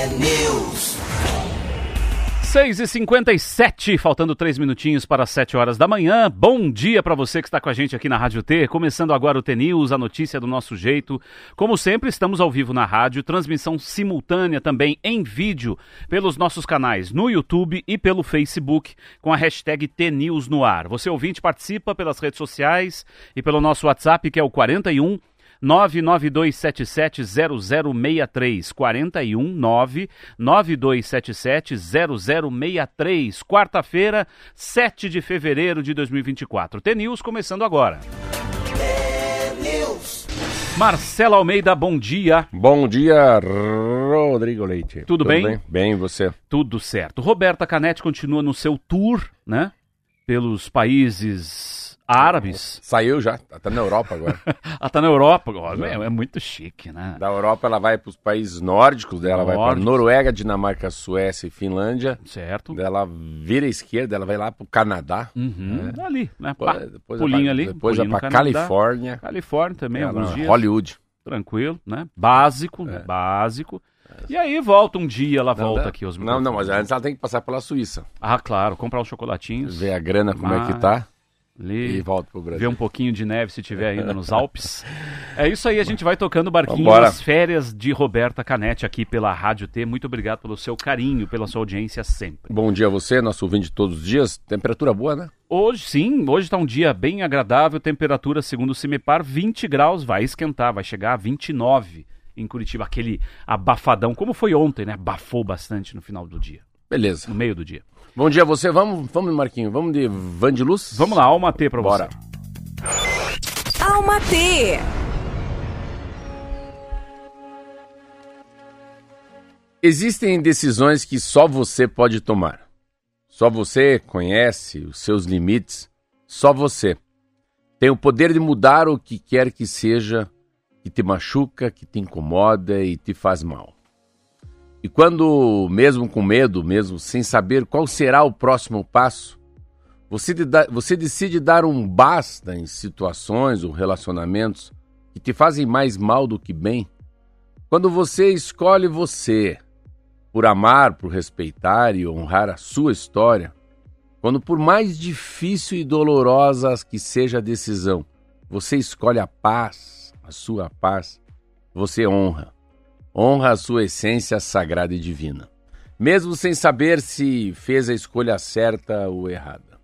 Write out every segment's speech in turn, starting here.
T-News. 6h57, faltando três minutinhos para as 7 horas da manhã. Bom dia para você que está com a gente aqui na Rádio T. Começando agora o T-News, a notícia do nosso jeito. Como sempre, estamos ao vivo na rádio, transmissão simultânea também em vídeo pelos nossos canais no YouTube e pelo Facebook com a hashtag T-News no ar. Você ouvinte participa pelas redes sociais e pelo nosso WhatsApp que é o 41 992770063 41 992770063 quarta-feira, 7 de fevereiro de 2024. T-News começando agora. Marcelo Almeida, bom dia. Bom dia, Rodrigo Leite. Tudo bem? bem? Bem, e você? Tudo certo. Roberta Canetti continua no seu tour, né? Pelos países árabes. Saiu já, tá na Europa agora. Ela tá na Europa agora. É, é muito chique, né? da Europa ela vai para os países nórdicos, dela vai para. Noruega, Dinamarca, Suécia e Finlândia. Certo. Dela vira à esquerda, ela vai lá pro Canadá. Uhum. Ali, né? Pá, depois pulinho vai, ali. Depois pulinho vai Canadá. Califórnia. Califórnia também, ela- alguns dias. Hollywood. Tranquilo, né? Básico, né? Básico. E aí volta um dia, ela volta É. Não, aqui aos Não, não, mas antes ela tem que passar pela Suíça. Ah, claro, comprar uns chocolatinhos. Ver a grana como é que Ah, tá Ali, e volta pro ver Brasil. um pouquinho de neve se tiver ainda nos Alpes. É isso aí, a gente vai tocando barquinho nas férias de Roberta Canetti aqui pela Rádio T. Muito obrigado pelo seu carinho, pela sua audiência sempre. Bom dia a você, nosso ouvinte todos os dias. Temperatura boa, né? Hoje, sim, hoje está um dia bem agradável, temperatura, segundo o Cimepar, 20 graus, vai esquentar, vai chegar a 29 em Curitiba, aquele abafadão, como foi ontem, né? Abafou bastante no final do dia, Beleza. no meio do dia. Bom dia a você. Vamos, vamos, Marquinho. Vamos de Van de Luz? Vamos lá, Alma T pra Bora. você. Alma T. Existem decisões que só você pode tomar. Só você conhece os seus limites. Só você tem o poder de mudar o que quer que seja que te machuca, que te incomoda e te faz mal. E quando, mesmo com medo, mesmo sem saber qual será o próximo passo, você, você decide dar um basta em situações ou relacionamentos que te fazem mais mal do que bem, quando você escolhe você, por amar, por respeitar e honrar a sua história, quando por mais difícil e dolorosa que seja a decisão, você escolhe a paz, a sua paz, você honra. Honra a sua essência sagrada e divina, mesmo sem saber se fez a escolha certa ou errada.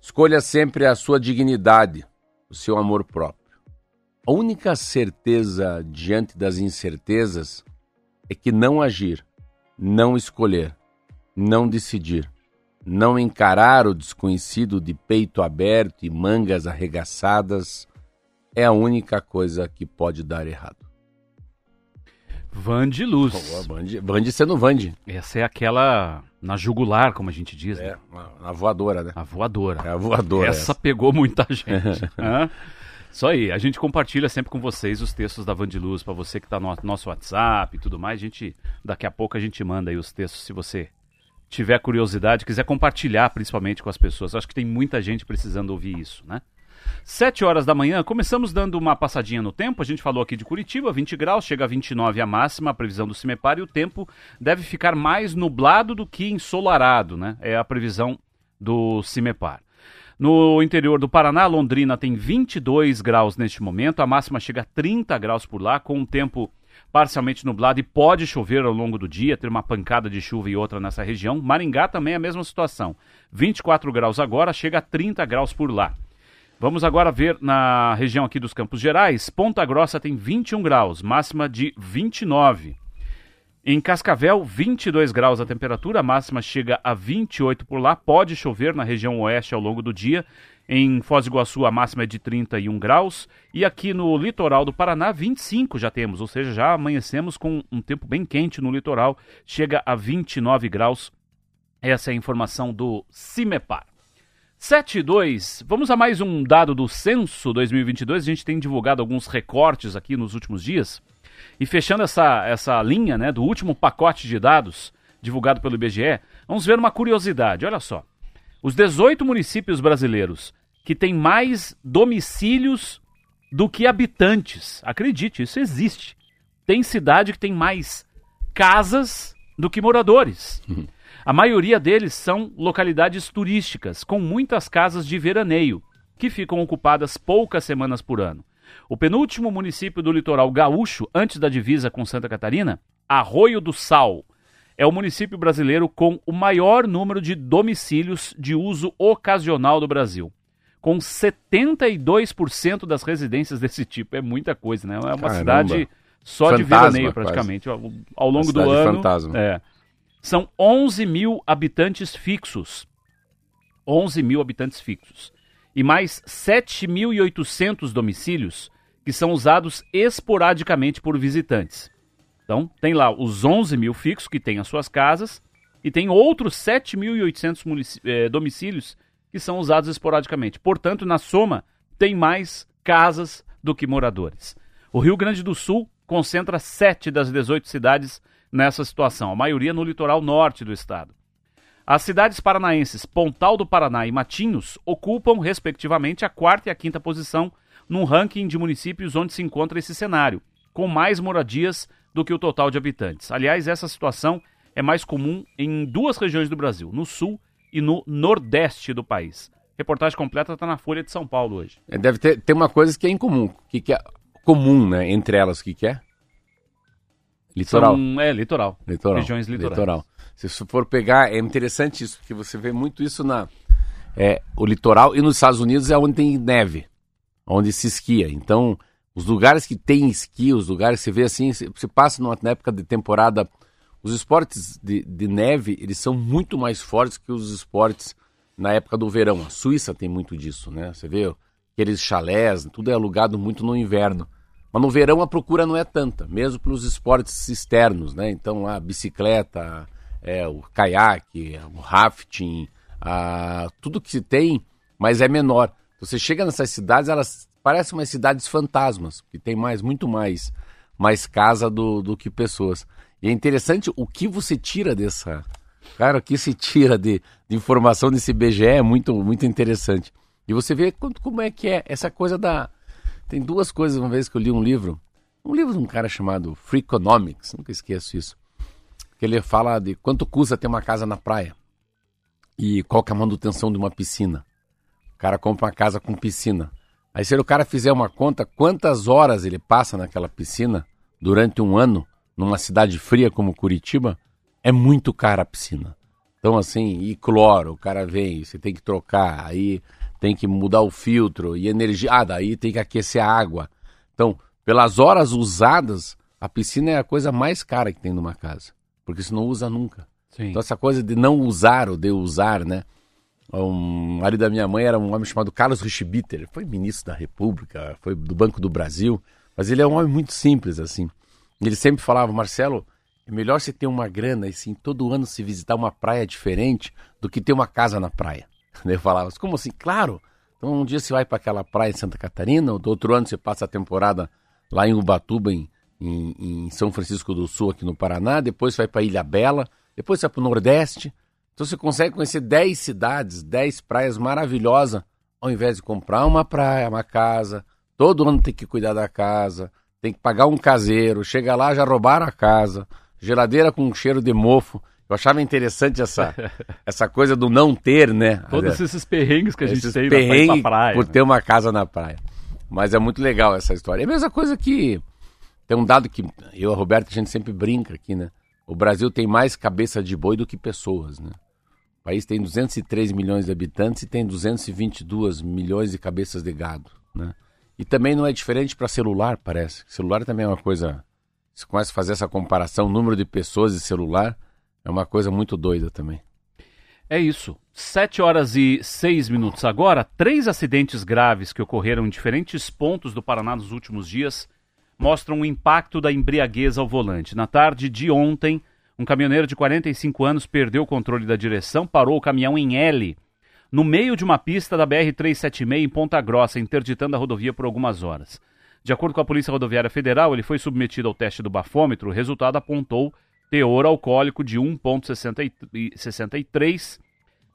Escolha sempre a sua dignidade, o seu amor próprio. A única certeza diante das incertezas é que não agir, não escolher, não decidir, não encarar o desconhecido de peito aberto e mangas arregaçadas é a única coisa que pode dar errado. Van de Luz. Vande, Vande sendo Vande. Essa é aquela na jugular, como a gente diz, né? É, a voadora, né? a voadora. É a voadora. Essa pegou muita gente. Hã? Isso aí, a gente compartilha sempre com vocês os textos da Van de Luz, para você que está no nosso WhatsApp e tudo mais. A gente, daqui a pouco a gente manda aí os textos se você tiver curiosidade, quiser compartilhar principalmente com as pessoas. Acho que tem muita gente precisando ouvir isso, né? 7 horas da manhã, começamos dando uma passadinha no tempo. A gente falou aqui de Curitiba, 20 graus, chega a 29 a máxima, a previsão do Cimepar, e o tempo deve ficar mais nublado do que ensolarado, né? É a previsão do Cimepar. No interior do Paraná, Londrina tem 22 graus neste momento, a máxima chega a 30 graus por lá, com um tempo parcialmente nublado e pode chover ao longo do dia, ter uma pancada de chuva e outra nessa região. Maringá também é a mesma situação. 24 graus agora, chega a 30 graus por lá. Vamos agora ver na região aqui dos Campos Gerais. Ponta Grossa tem 21 graus, máxima de 29. Em Cascavel, 22 graus a temperatura, a máxima chega a 28 por lá. Pode chover na região oeste ao longo do dia. Em Foz do Iguaçu, a máxima é de 31 graus. E aqui no litoral do Paraná, 25 já temos, ou seja, já amanhecemos com um tempo bem quente no litoral. Chega a 29 graus. Essa é a informação do CIMEPAR. 7 e 2. Vamos a mais um dado do Censo 2022. A gente tem divulgado alguns recortes aqui nos últimos dias. E fechando essa, essa linha né, do último pacote de dados divulgado pelo IBGE, vamos ver uma curiosidade. Olha só. Os 18 municípios brasileiros que têm mais domicílios do que habitantes. Acredite, isso existe. Tem cidade que tem mais casas do que moradores. A maioria deles são localidades turísticas, com muitas casas de veraneio, que ficam ocupadas poucas semanas por ano. O penúltimo município do litoral gaúcho, antes da divisa com Santa Catarina, Arroio do Sal, é o município brasileiro com o maior número de domicílios de uso ocasional do Brasil. Com 72% das residências desse tipo. É muita coisa, né? É uma Caramba. cidade só de Fantasma, veraneio, quase. praticamente. Ao, ao longo do ano. fantasma. É. São 11 mil habitantes fixos. 11 mil habitantes fixos. E mais 7.800 domicílios que são usados esporadicamente por visitantes. Então, tem lá os 11 mil fixos que têm as suas casas e tem outros 7.800 munici- eh, domicílios que são usados esporadicamente. Portanto, na soma, tem mais casas do que moradores. O Rio Grande do Sul concentra 7 das 18 cidades nessa situação, a maioria no litoral norte do estado. As cidades paranaenses Pontal do Paraná e Matinhos ocupam, respectivamente, a quarta e a quinta posição num ranking de municípios onde se encontra esse cenário, com mais moradias do que o total de habitantes. Aliás, essa situação é mais comum em duas regiões do Brasil, no sul e no nordeste do país. Reportagem completa está na Folha de São Paulo hoje. É, Deve ter, ter uma coisa que é incomum. Que, que é comum, né? Entre elas, o que, que é? Litoral. São, é, litoral. Litoral. Regiões litorais. Litoral. Se você for pegar, é interessante isso, porque você vê muito isso na. É, o litoral e nos Estados Unidos é onde tem neve, onde se esquia. Então, os lugares que tem esqui, os lugares que você vê assim, você passa numa, época de temporada. Os esportes de, de neve, eles são muito mais fortes que os esportes na época do verão. A Suíça tem muito disso, né? Você vê aqueles chalés, tudo é alugado muito no inverno. Mas no verão a procura não é tanta, mesmo pelos esportes externos, né? Então a bicicleta, é, o caiaque, o rafting, a, tudo que se tem, mas é menor. Você chega nessas cidades, elas parecem umas cidades fantasmas, que tem mais, muito mais, mais casa do, do que pessoas. E é interessante o que você tira dessa. Cara, o que se tira de, de informação desse BGE é muito, muito interessante. E você vê quanto, como é que é essa coisa da. Tem duas coisas, uma vez que eu li um livro, um livro de um cara chamado Freakonomics, nunca esqueço isso. Que ele fala de quanto custa ter uma casa na praia e qual é a manutenção de uma piscina. O cara compra uma casa com piscina. Aí se o cara fizer uma conta, quantas horas ele passa naquela piscina durante um ano, numa cidade fria como Curitiba, é muito cara a piscina. Então assim, e cloro, o cara vem, você tem que trocar, aí tem que mudar o filtro e energia, ah, daí tem que aquecer a água. Então, pelas horas usadas, a piscina é a coisa mais cara que tem numa casa, porque você não usa nunca. Sim. Então essa coisa de não usar ou de usar, né? Um marido da minha mãe era um homem chamado Carlos Richbiter, ele foi ministro da República, foi do Banco do Brasil, mas ele é um homem muito simples assim. Ele sempre falava, Marcelo, é melhor você ter uma grana e sim todo ano se visitar uma praia diferente do que ter uma casa na praia. Ele falava, "Mas como assim? Claro. Então um dia você vai para aquela praia em Santa Catarina, do outro ano você passa a temporada lá em Ubatuba, em, em, em São Francisco do Sul, aqui no Paraná, depois vai para Ilha Bela, depois você vai para o Nordeste. Então você consegue conhecer 10 cidades, 10 praias maravilhosas, ao invés de comprar uma praia, uma casa, todo ano tem que cuidar da casa, tem que pagar um caseiro, chega lá já roubaram a casa, geladeira com cheiro de mofo. Eu achava interessante essa, essa coisa do não ter, né? Todos esses perrengues que a gente tem pra praia. por né? ter uma casa na praia. Mas é muito legal essa história. É a mesma coisa que tem um dado que eu e a Roberta a gente sempre brinca aqui, né? O Brasil tem mais cabeça de boi do que pessoas, né? O país tem 203 milhões de habitantes e tem 222 milhões de cabeças de gado, né? E também não é diferente para celular, parece. Celular também é uma coisa. Você começa a fazer essa comparação, número de pessoas e celular, é uma coisa muito doida também. É isso. 7 horas e 6 minutos agora. Três acidentes graves que ocorreram em diferentes pontos do Paraná nos últimos dias mostram o impacto da embriaguez ao volante. Na tarde de ontem, um caminhoneiro de 45 anos perdeu o controle da direção, parou o caminhão em L, no meio de uma pista da BR-376 em Ponta Grossa, interditando a rodovia por algumas horas. De acordo com a Polícia Rodoviária Federal, ele foi submetido ao teste do bafômetro. O resultado apontou teor alcoólico de 1,63,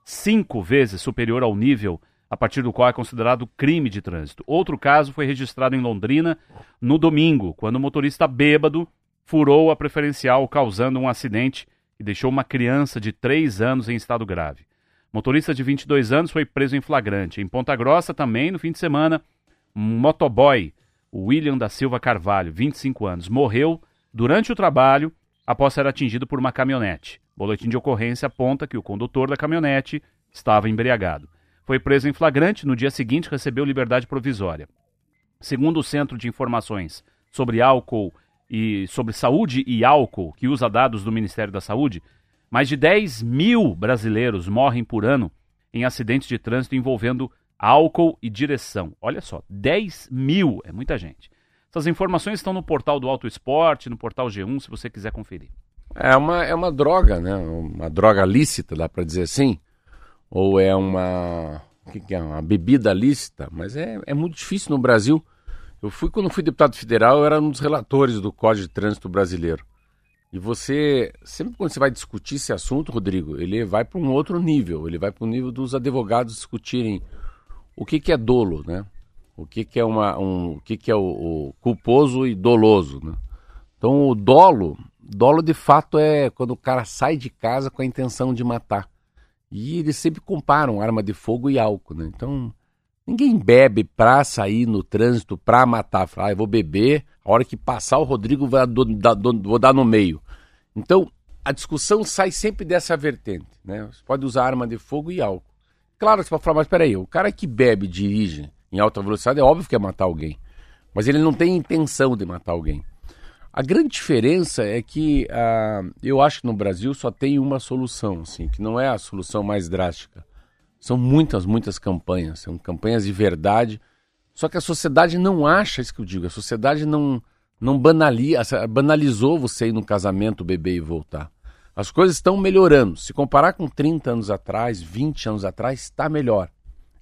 cinco vezes superior ao nível a partir do qual é considerado crime de trânsito. Outro caso foi registrado em Londrina no domingo, quando o motorista bêbado furou a preferencial, causando um acidente e deixou uma criança de 3 anos em estado grave. Motorista de 22 anos foi preso em flagrante. Em Ponta Grossa, também, no fim de semana, um motoboy, William da Silva Carvalho, 25 anos, morreu durante o trabalho após ser atingido por uma caminhonete. Boletim de ocorrência aponta que o condutor da caminhonete estava embriagado. Foi preso em flagrante, no dia seguinte recebeu liberdade provisória. Segundo o Centro de Informações sobre Álcool e sobre Saúde e Álcool, que usa dados do Ministério da Saúde, mais de 10 mil brasileiros morrem por ano em acidentes de trânsito envolvendo álcool e direção. Olha só, 10 mil, é muita gente. Essas informações estão no portal do Auto Esporte, no portal G1, se você quiser conferir. É uma, é uma droga, né? Uma droga lícita, dá para dizer assim. Ou é uma. Que, que, é? Uma bebida lícita. Mas é, é muito difícil no Brasil. Eu fui, quando fui deputado federal, eu era um dos relatores do Código de Trânsito Brasileiro. E você, sempre quando você vai discutir esse assunto, Rodrigo, ele vai para um outro nível. Ele vai para o nível dos advogados discutirem o que, que é dolo, né? O que, que é uma, um, o que, que é o, o culposo e doloso, né? Então o dolo, dolo de fato é quando o cara sai de casa com a intenção de matar. E eles sempre comparam arma de fogo e álcool, né? Então ninguém bebe pra sair no trânsito pra matar. Fala, ah, eu vou beber, a hora que passar o Rodrigo vai do, da, do, vou dar no meio. Então a discussão sai sempre dessa vertente, né? Você pode usar arma de fogo e álcool. Claro, você pode falar, mas peraí, o cara que bebe dirige em alta velocidade é óbvio que é matar alguém. Mas ele não tem intenção de matar alguém. A grande diferença é que uh, eu acho que no Brasil só tem uma solução, assim, que não é a solução mais drástica. São muitas, muitas campanhas, são campanhas de verdade. Só que a sociedade não acha isso que eu digo. A sociedade não, não banaliza, banalizou você ir no casamento, beber e voltar. As coisas estão melhorando. Se comparar com 30 anos atrás, 20 anos atrás, está melhor.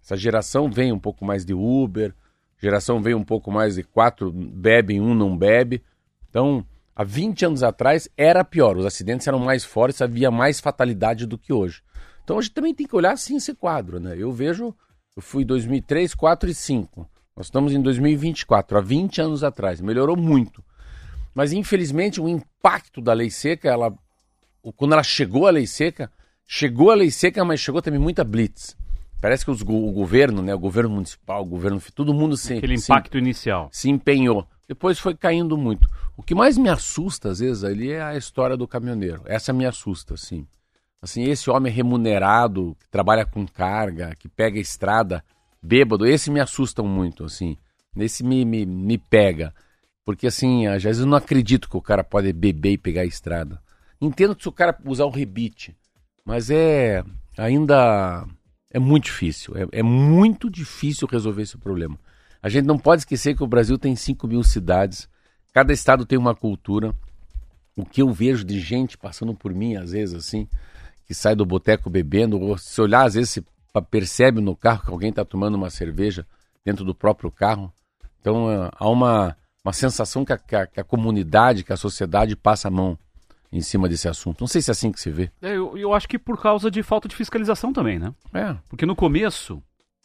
Essa geração vem um pouco mais de Uber, geração vem um pouco mais de quatro bebem, um não bebe. Então, há 20 anos atrás era pior, os acidentes eram mais fortes, havia mais fatalidade do que hoje. Então a gente também tem que olhar assim esse quadro, né? Eu vejo, eu fui 2003, 4 e 5. Nós estamos em 2024, há 20 anos atrás, melhorou muito. Mas infelizmente o impacto da lei seca, ela quando ela chegou a lei seca, chegou a lei seca, mas chegou também muita blitz. Parece que os, o governo, né, o governo municipal, o governo, todo mundo se aquele impacto se, inicial se empenhou. Depois foi caindo muito. O que mais me assusta, às vezes, ali é a história do caminhoneiro. Essa me assusta, assim. Assim, esse homem remunerado, que trabalha com carga, que pega estrada, bêbado, esse me assusta muito, assim. Esse me, me, me pega. Porque, assim, às vezes eu não acredito que o cara pode beber e pegar estrada. Entendo que se o cara usar o rebite, mas é ainda é muito difícil. É, é muito difícil resolver esse problema. A gente não pode esquecer que o Brasil tem 5 mil cidades, cada estado tem uma cultura. O que eu vejo de gente passando por mim, às vezes, assim, que sai do boteco bebendo, ou se olhar, às vezes, se percebe no carro que alguém está tomando uma cerveja dentro do próprio carro. Então, é, há uma, uma sensação que a, que, a, comunidade, que a sociedade passa a mão em cima desse assunto. Não sei se é assim que se vê. É, eu, eu acho que por causa de falta de fiscalização também, né? É. Porque no começo,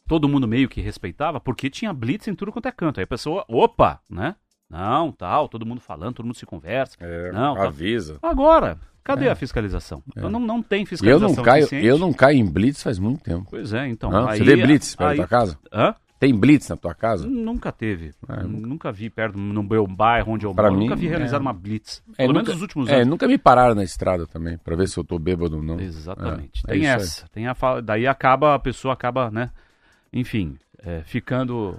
todo mundo meio que respeitava, porque tinha blitz em tudo quanto é canto. Aí a pessoa, opa, né? Não, tal, todo mundo falando, todo mundo se conversa. É, não, avisa. Tal. Agora, cadê é. a fiscalização? É. Então não, não tem fiscalização eu não caio, Eu não caio em blitz faz muito tempo. Pois é, então. Aí, você vê blitz perto aí, da casa? Hã? Tem blitz na tua casa? Nunca teve. É, nunca vi perto, no meu bairro onde eu pra moro. Mim, nunca vi realizar é. uma blitz. É, Pelo nunca, menos nos últimos é, anos. nunca me pararam na estrada também, para ver se eu tô bêbado ou não. Exatamente. É, tem é essa. Tem a fala, daí acaba, a pessoa acaba, né? Enfim, é, ficando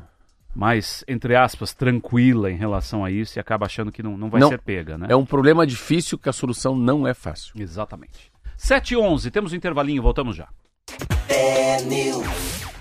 mais, entre aspas, tranquila em relação a isso e acaba achando que não, não vai não, ser pega, né? É um problema difícil que a solução não é fácil. Exatamente. 7 e 11, temos um intervalinho, voltamos já. É News.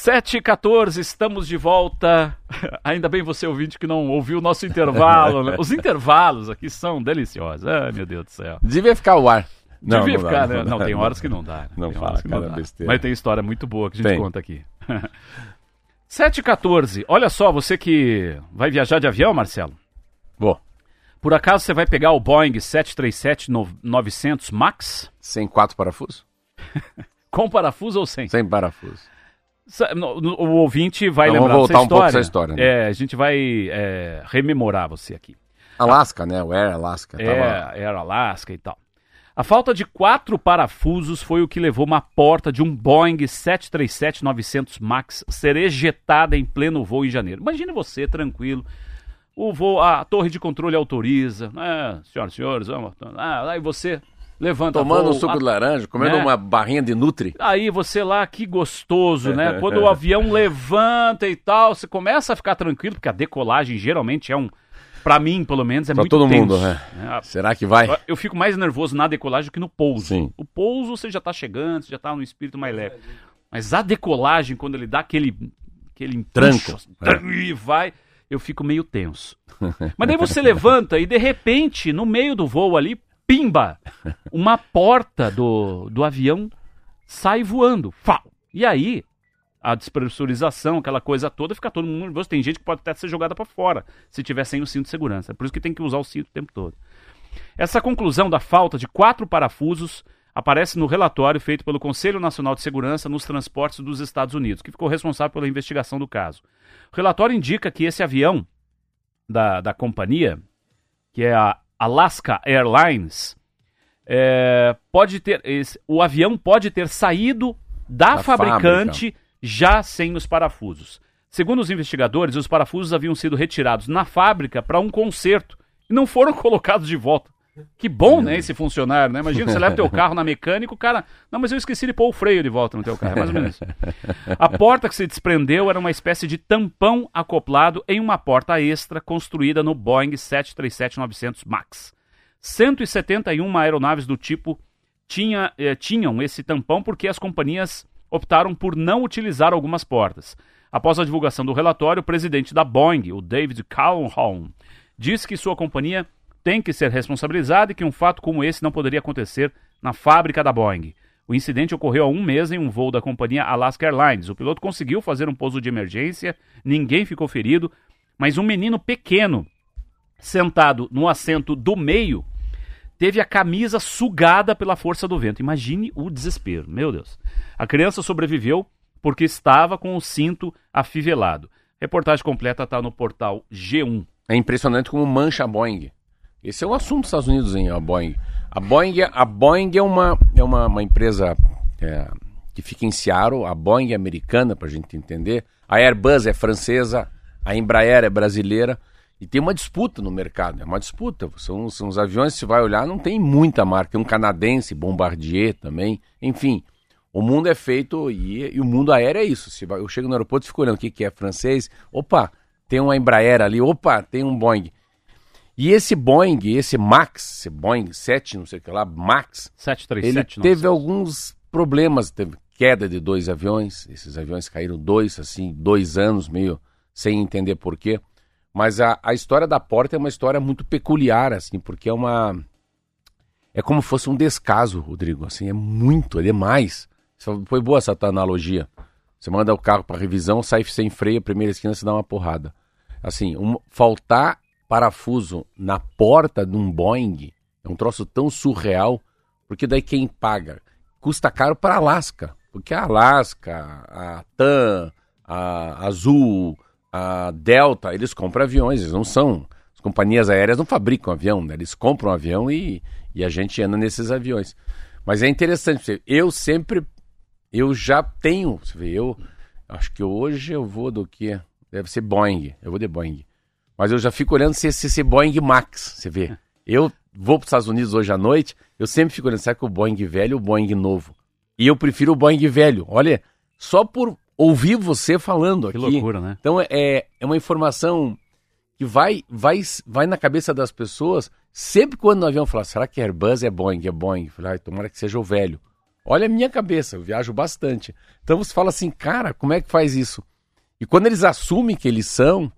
Sete e 14, estamos de volta. Ainda bem você ouvinte que não ouviu o nosso intervalo. Né? Os intervalos aqui são deliciosos. Ai, meu Deus do céu. Devia ficar o ar. Não, Devia não ficar, dá, né? Não, não, tem horas que não dá. Né? Não tem fala, que não dá. besteira. Mas tem história muito boa que a gente Tem. conta aqui. 7 e 14, olha só, você que vai viajar de avião, Marcelo. Bom, Por acaso você vai pegar o Boeing 737-900 MAX? Sem quatro parafusos? Com parafuso ou sem? Sem parafuso. O ouvinte vai Então, lembrar vamos dessa voltar um pouco essa história, né? É, a gente vai é, rememorar você aqui. Alaska, né? O Air Alaska. Tava... É, Air Alaska e tal. A falta de quatro parafusos foi o que levou uma porta de um Boeing 737-900 MAX ser ejetada em pleno voo em janeiro. Imagine você, tranquilo. O voo, a torre de controle autoriza. É, senhoras e senhores, vamos. Ah, aí você levanta Tomando voo, um suco a- de laranja, comendo né? uma barrinha de Nutri. Aí você lá, que gostoso, né? Quando o avião levanta e tal, você começa a ficar tranquilo, porque a decolagem geralmente é um. Pra mim, pelo menos, é Pra muito todo tenso. mundo, né? né? Será que vai? Eu fico mais nervoso na decolagem do que no pouso. Sim. O pouso você já tá chegando, você já tá no espírito mais leve. Mas a decolagem, quando ele dá aquele, aquele Tranco, e vai, eu fico meio tenso. Mas daí você levanta e de repente, no meio do voo ali, pimba! Uma porta do, do avião sai voando. Fau! E aí, a despressurização, aquela coisa toda, fica todo mundo nervoso. Tem gente que pode até ser jogada para fora se tiver sem o cinto de segurança. É por isso que tem que usar o cinto o tempo todo. Essa conclusão da falta de quatro parafusos aparece no relatório feito pelo Conselho Nacional de Segurança nos Transportes dos Estados Unidos, que ficou responsável pela investigação do caso. O relatório indica que esse avião da, da companhia, que é a Alaska Airlines, é, pode ter esse- o avião pode ter saído da, Da fabricante já sem os parafusos. Segundo os investigadores, os parafusos haviam sido retirados na fábrica para um conserto e não foram colocados de volta. Que bom, né, esse funcionário, né? Imagina, você leva teu carro na mecânica, o cara... Não, mas eu esqueci de pôr o freio de volta no teu carro, é mais ou menos isso. A porta que se desprendeu era uma espécie de tampão acoplado em uma porta extra construída no Boeing 737-900 MAX. 171 aeronaves do tipo tinha, eh, tinham esse tampão porque as companhias optaram por não utilizar algumas portas. Após a divulgação do relatório, o presidente da Boeing, o David Calhoun, disse que sua companhia tem que ser responsabilizada e que um fato como esse não poderia acontecer na fábrica da Boeing. O incidente ocorreu há um mês em um voo da companhia Alaska Airlines. O piloto conseguiu fazer um pouso de emergência, ninguém ficou ferido, mas um menino pequeno, sentado no assento do meio, teve a camisa sugada pela força do vento. Imagine o desespero, meu Deus. A criança sobreviveu porque estava com o cinto afivelado. Reportagem completa está no portal G1. É impressionante como mancha a Boeing. Esse é um assunto dos Estados Unidos, hein, a Boeing. A Boeing, a Boeing é uma, é uma, uma empresa é, que fica em Seattle, a Boeing é americana, para a gente entender. A Airbus é francesa, a Embraer é brasileira. E tem uma disputa no mercado, é uma disputa. São, são os aviões, se vai olhar, não tem muita marca. Tem um canadense, Bombardier também. Enfim, o mundo é feito e, e o mundo aéreo é isso. Se vai- eu chego no aeroporto e fico olhando o que, que é francês. Opa, tem uma Embraer ali. Opa, tem um Boeing. E esse Boeing, esse Max, esse Boeing 7, não sei o que lá, Max, 737. ele teve alguns problemas. Teve queda de dois aviões. Esses aviões caíram dois, assim, dois anos, meio sem entender porquê. Mas a, a história da porta é uma história muito peculiar, assim, porque é uma. É como se fosse um descaso, Rodrigo. Assim, é muito, é demais. Foi boa essa tua analogia. Você manda o carro para revisão, sai sem freio, a primeira esquina você dá uma porrada. Assim, um- faltar parafuso na porta de um Boeing é um troço tão surreal, porque daí quem paga? Custa caro para Alaska, porque a Alaska, a TAM, a Azul, a Delta, eles compram aviões, eles não são. As companhias aéreas não fabricam avião, né? eles compram avião e, e a gente anda nesses aviões. Mas é interessante, eu sempre, eu já tenho, você vê, eu acho que hoje eu vou do que? Deve ser Boeing, eu vou de Boeing. Mas eu já fico olhando se esse, esse Boeing Max, você vê. Eu vou para os Estados Unidos hoje à noite, eu sempre fico olhando, será que o Boeing velho ou o Boeing novo? E eu prefiro o Boeing velho. Olha, só por ouvir você falando Que aqui. loucura, né? Então é, é uma informação que vai, vai, vai na cabeça das pessoas. Sempre quando no avião fala, será que Airbus é Boeing? É Boeing? Eu falo, "Ai, tomara que seja o velho. Olha a minha cabeça, eu viajo bastante. Então você fala assim, cara, como é que faz isso? E quando eles assumem que eles são,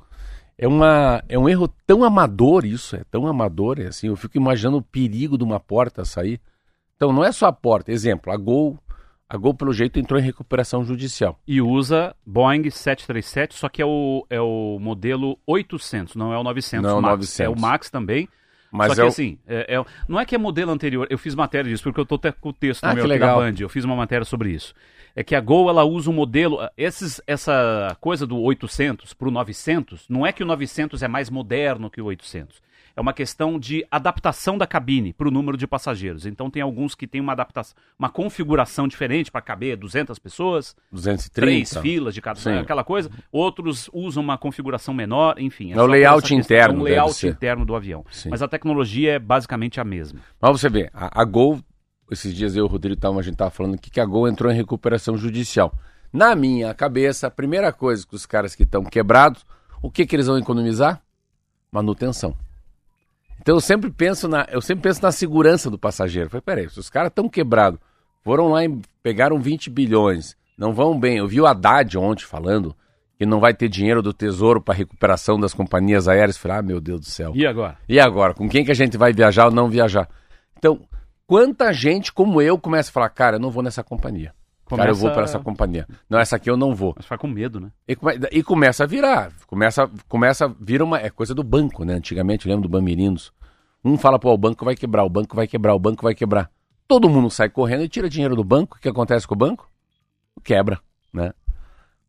é, uma, é um erro tão amador isso, é tão amador, é assim, eu fico imaginando o perigo de uma porta sair. Então não é só a porta, exemplo, a Gol, a Gol pelo jeito entrou em recuperação judicial. E usa Boeing 737, só que é o, é o modelo 800, não é o 900 Não é o Max. 900. É o Max também. Mas Só que é o- assim, é- é- não é que é modelo anterior, eu fiz matéria disso, porque eu tô até com o texto Ah, meu aqui da legal. Band, eu fiz uma matéria sobre isso. É que a Gol, ela usa um modelo, esses, essa coisa do 800 pro 900, não é que o 900 é mais moderno que o 800. É uma questão de adaptação da cabine para o número de passageiros. Então tem alguns que têm uma adaptação, uma configuração diferente para caber 200 pessoas, 230. três filas de cada, Sim. aquela coisa. Outros usam uma configuração menor, enfim. É o só por layout interno, É um layout interno do avião. Sim. Mas a tecnologia é basicamente a mesma. Mas você vê, a, a Gol, esses dias eu e o Rodrigo tava, a gente tava falando aqui que a Gol entrou em recuperação judicial. Na minha cabeça, a primeira coisa que os caras que estão quebrados, o que que eles vão economizar? Manutenção. Então eu sempre penso na, eu sempre penso na segurança do passageiro. Eu Falei, peraí, se os caras estão quebrados, foram lá e pegaram 20 bilhões, não vão bem. Eu vi o Haddad ontem falando que não vai ter dinheiro do Tesouro para recuperação das companhias aéreas. Eu Falei, ah, meu Deus do céu. E agora? E agora? Com quem que a gente vai viajar ou não viajar? Então, quanta gente como eu começa a falar, cara, eu não vou nessa companhia. Cara, eu vou Começa- para essa companhia. Não, essa aqui eu não vou. Mas fica com medo, né? E, come- e começa a virar. Começa, começa a vira uma. É coisa do banco, né? Antigamente, lembro do Bamirinos. Um fala, pô, o banco vai quebrar, o banco vai quebrar, o banco vai quebrar. Todo mundo sai correndo e tira dinheiro do banco. O que acontece com o banco? Quebra, né?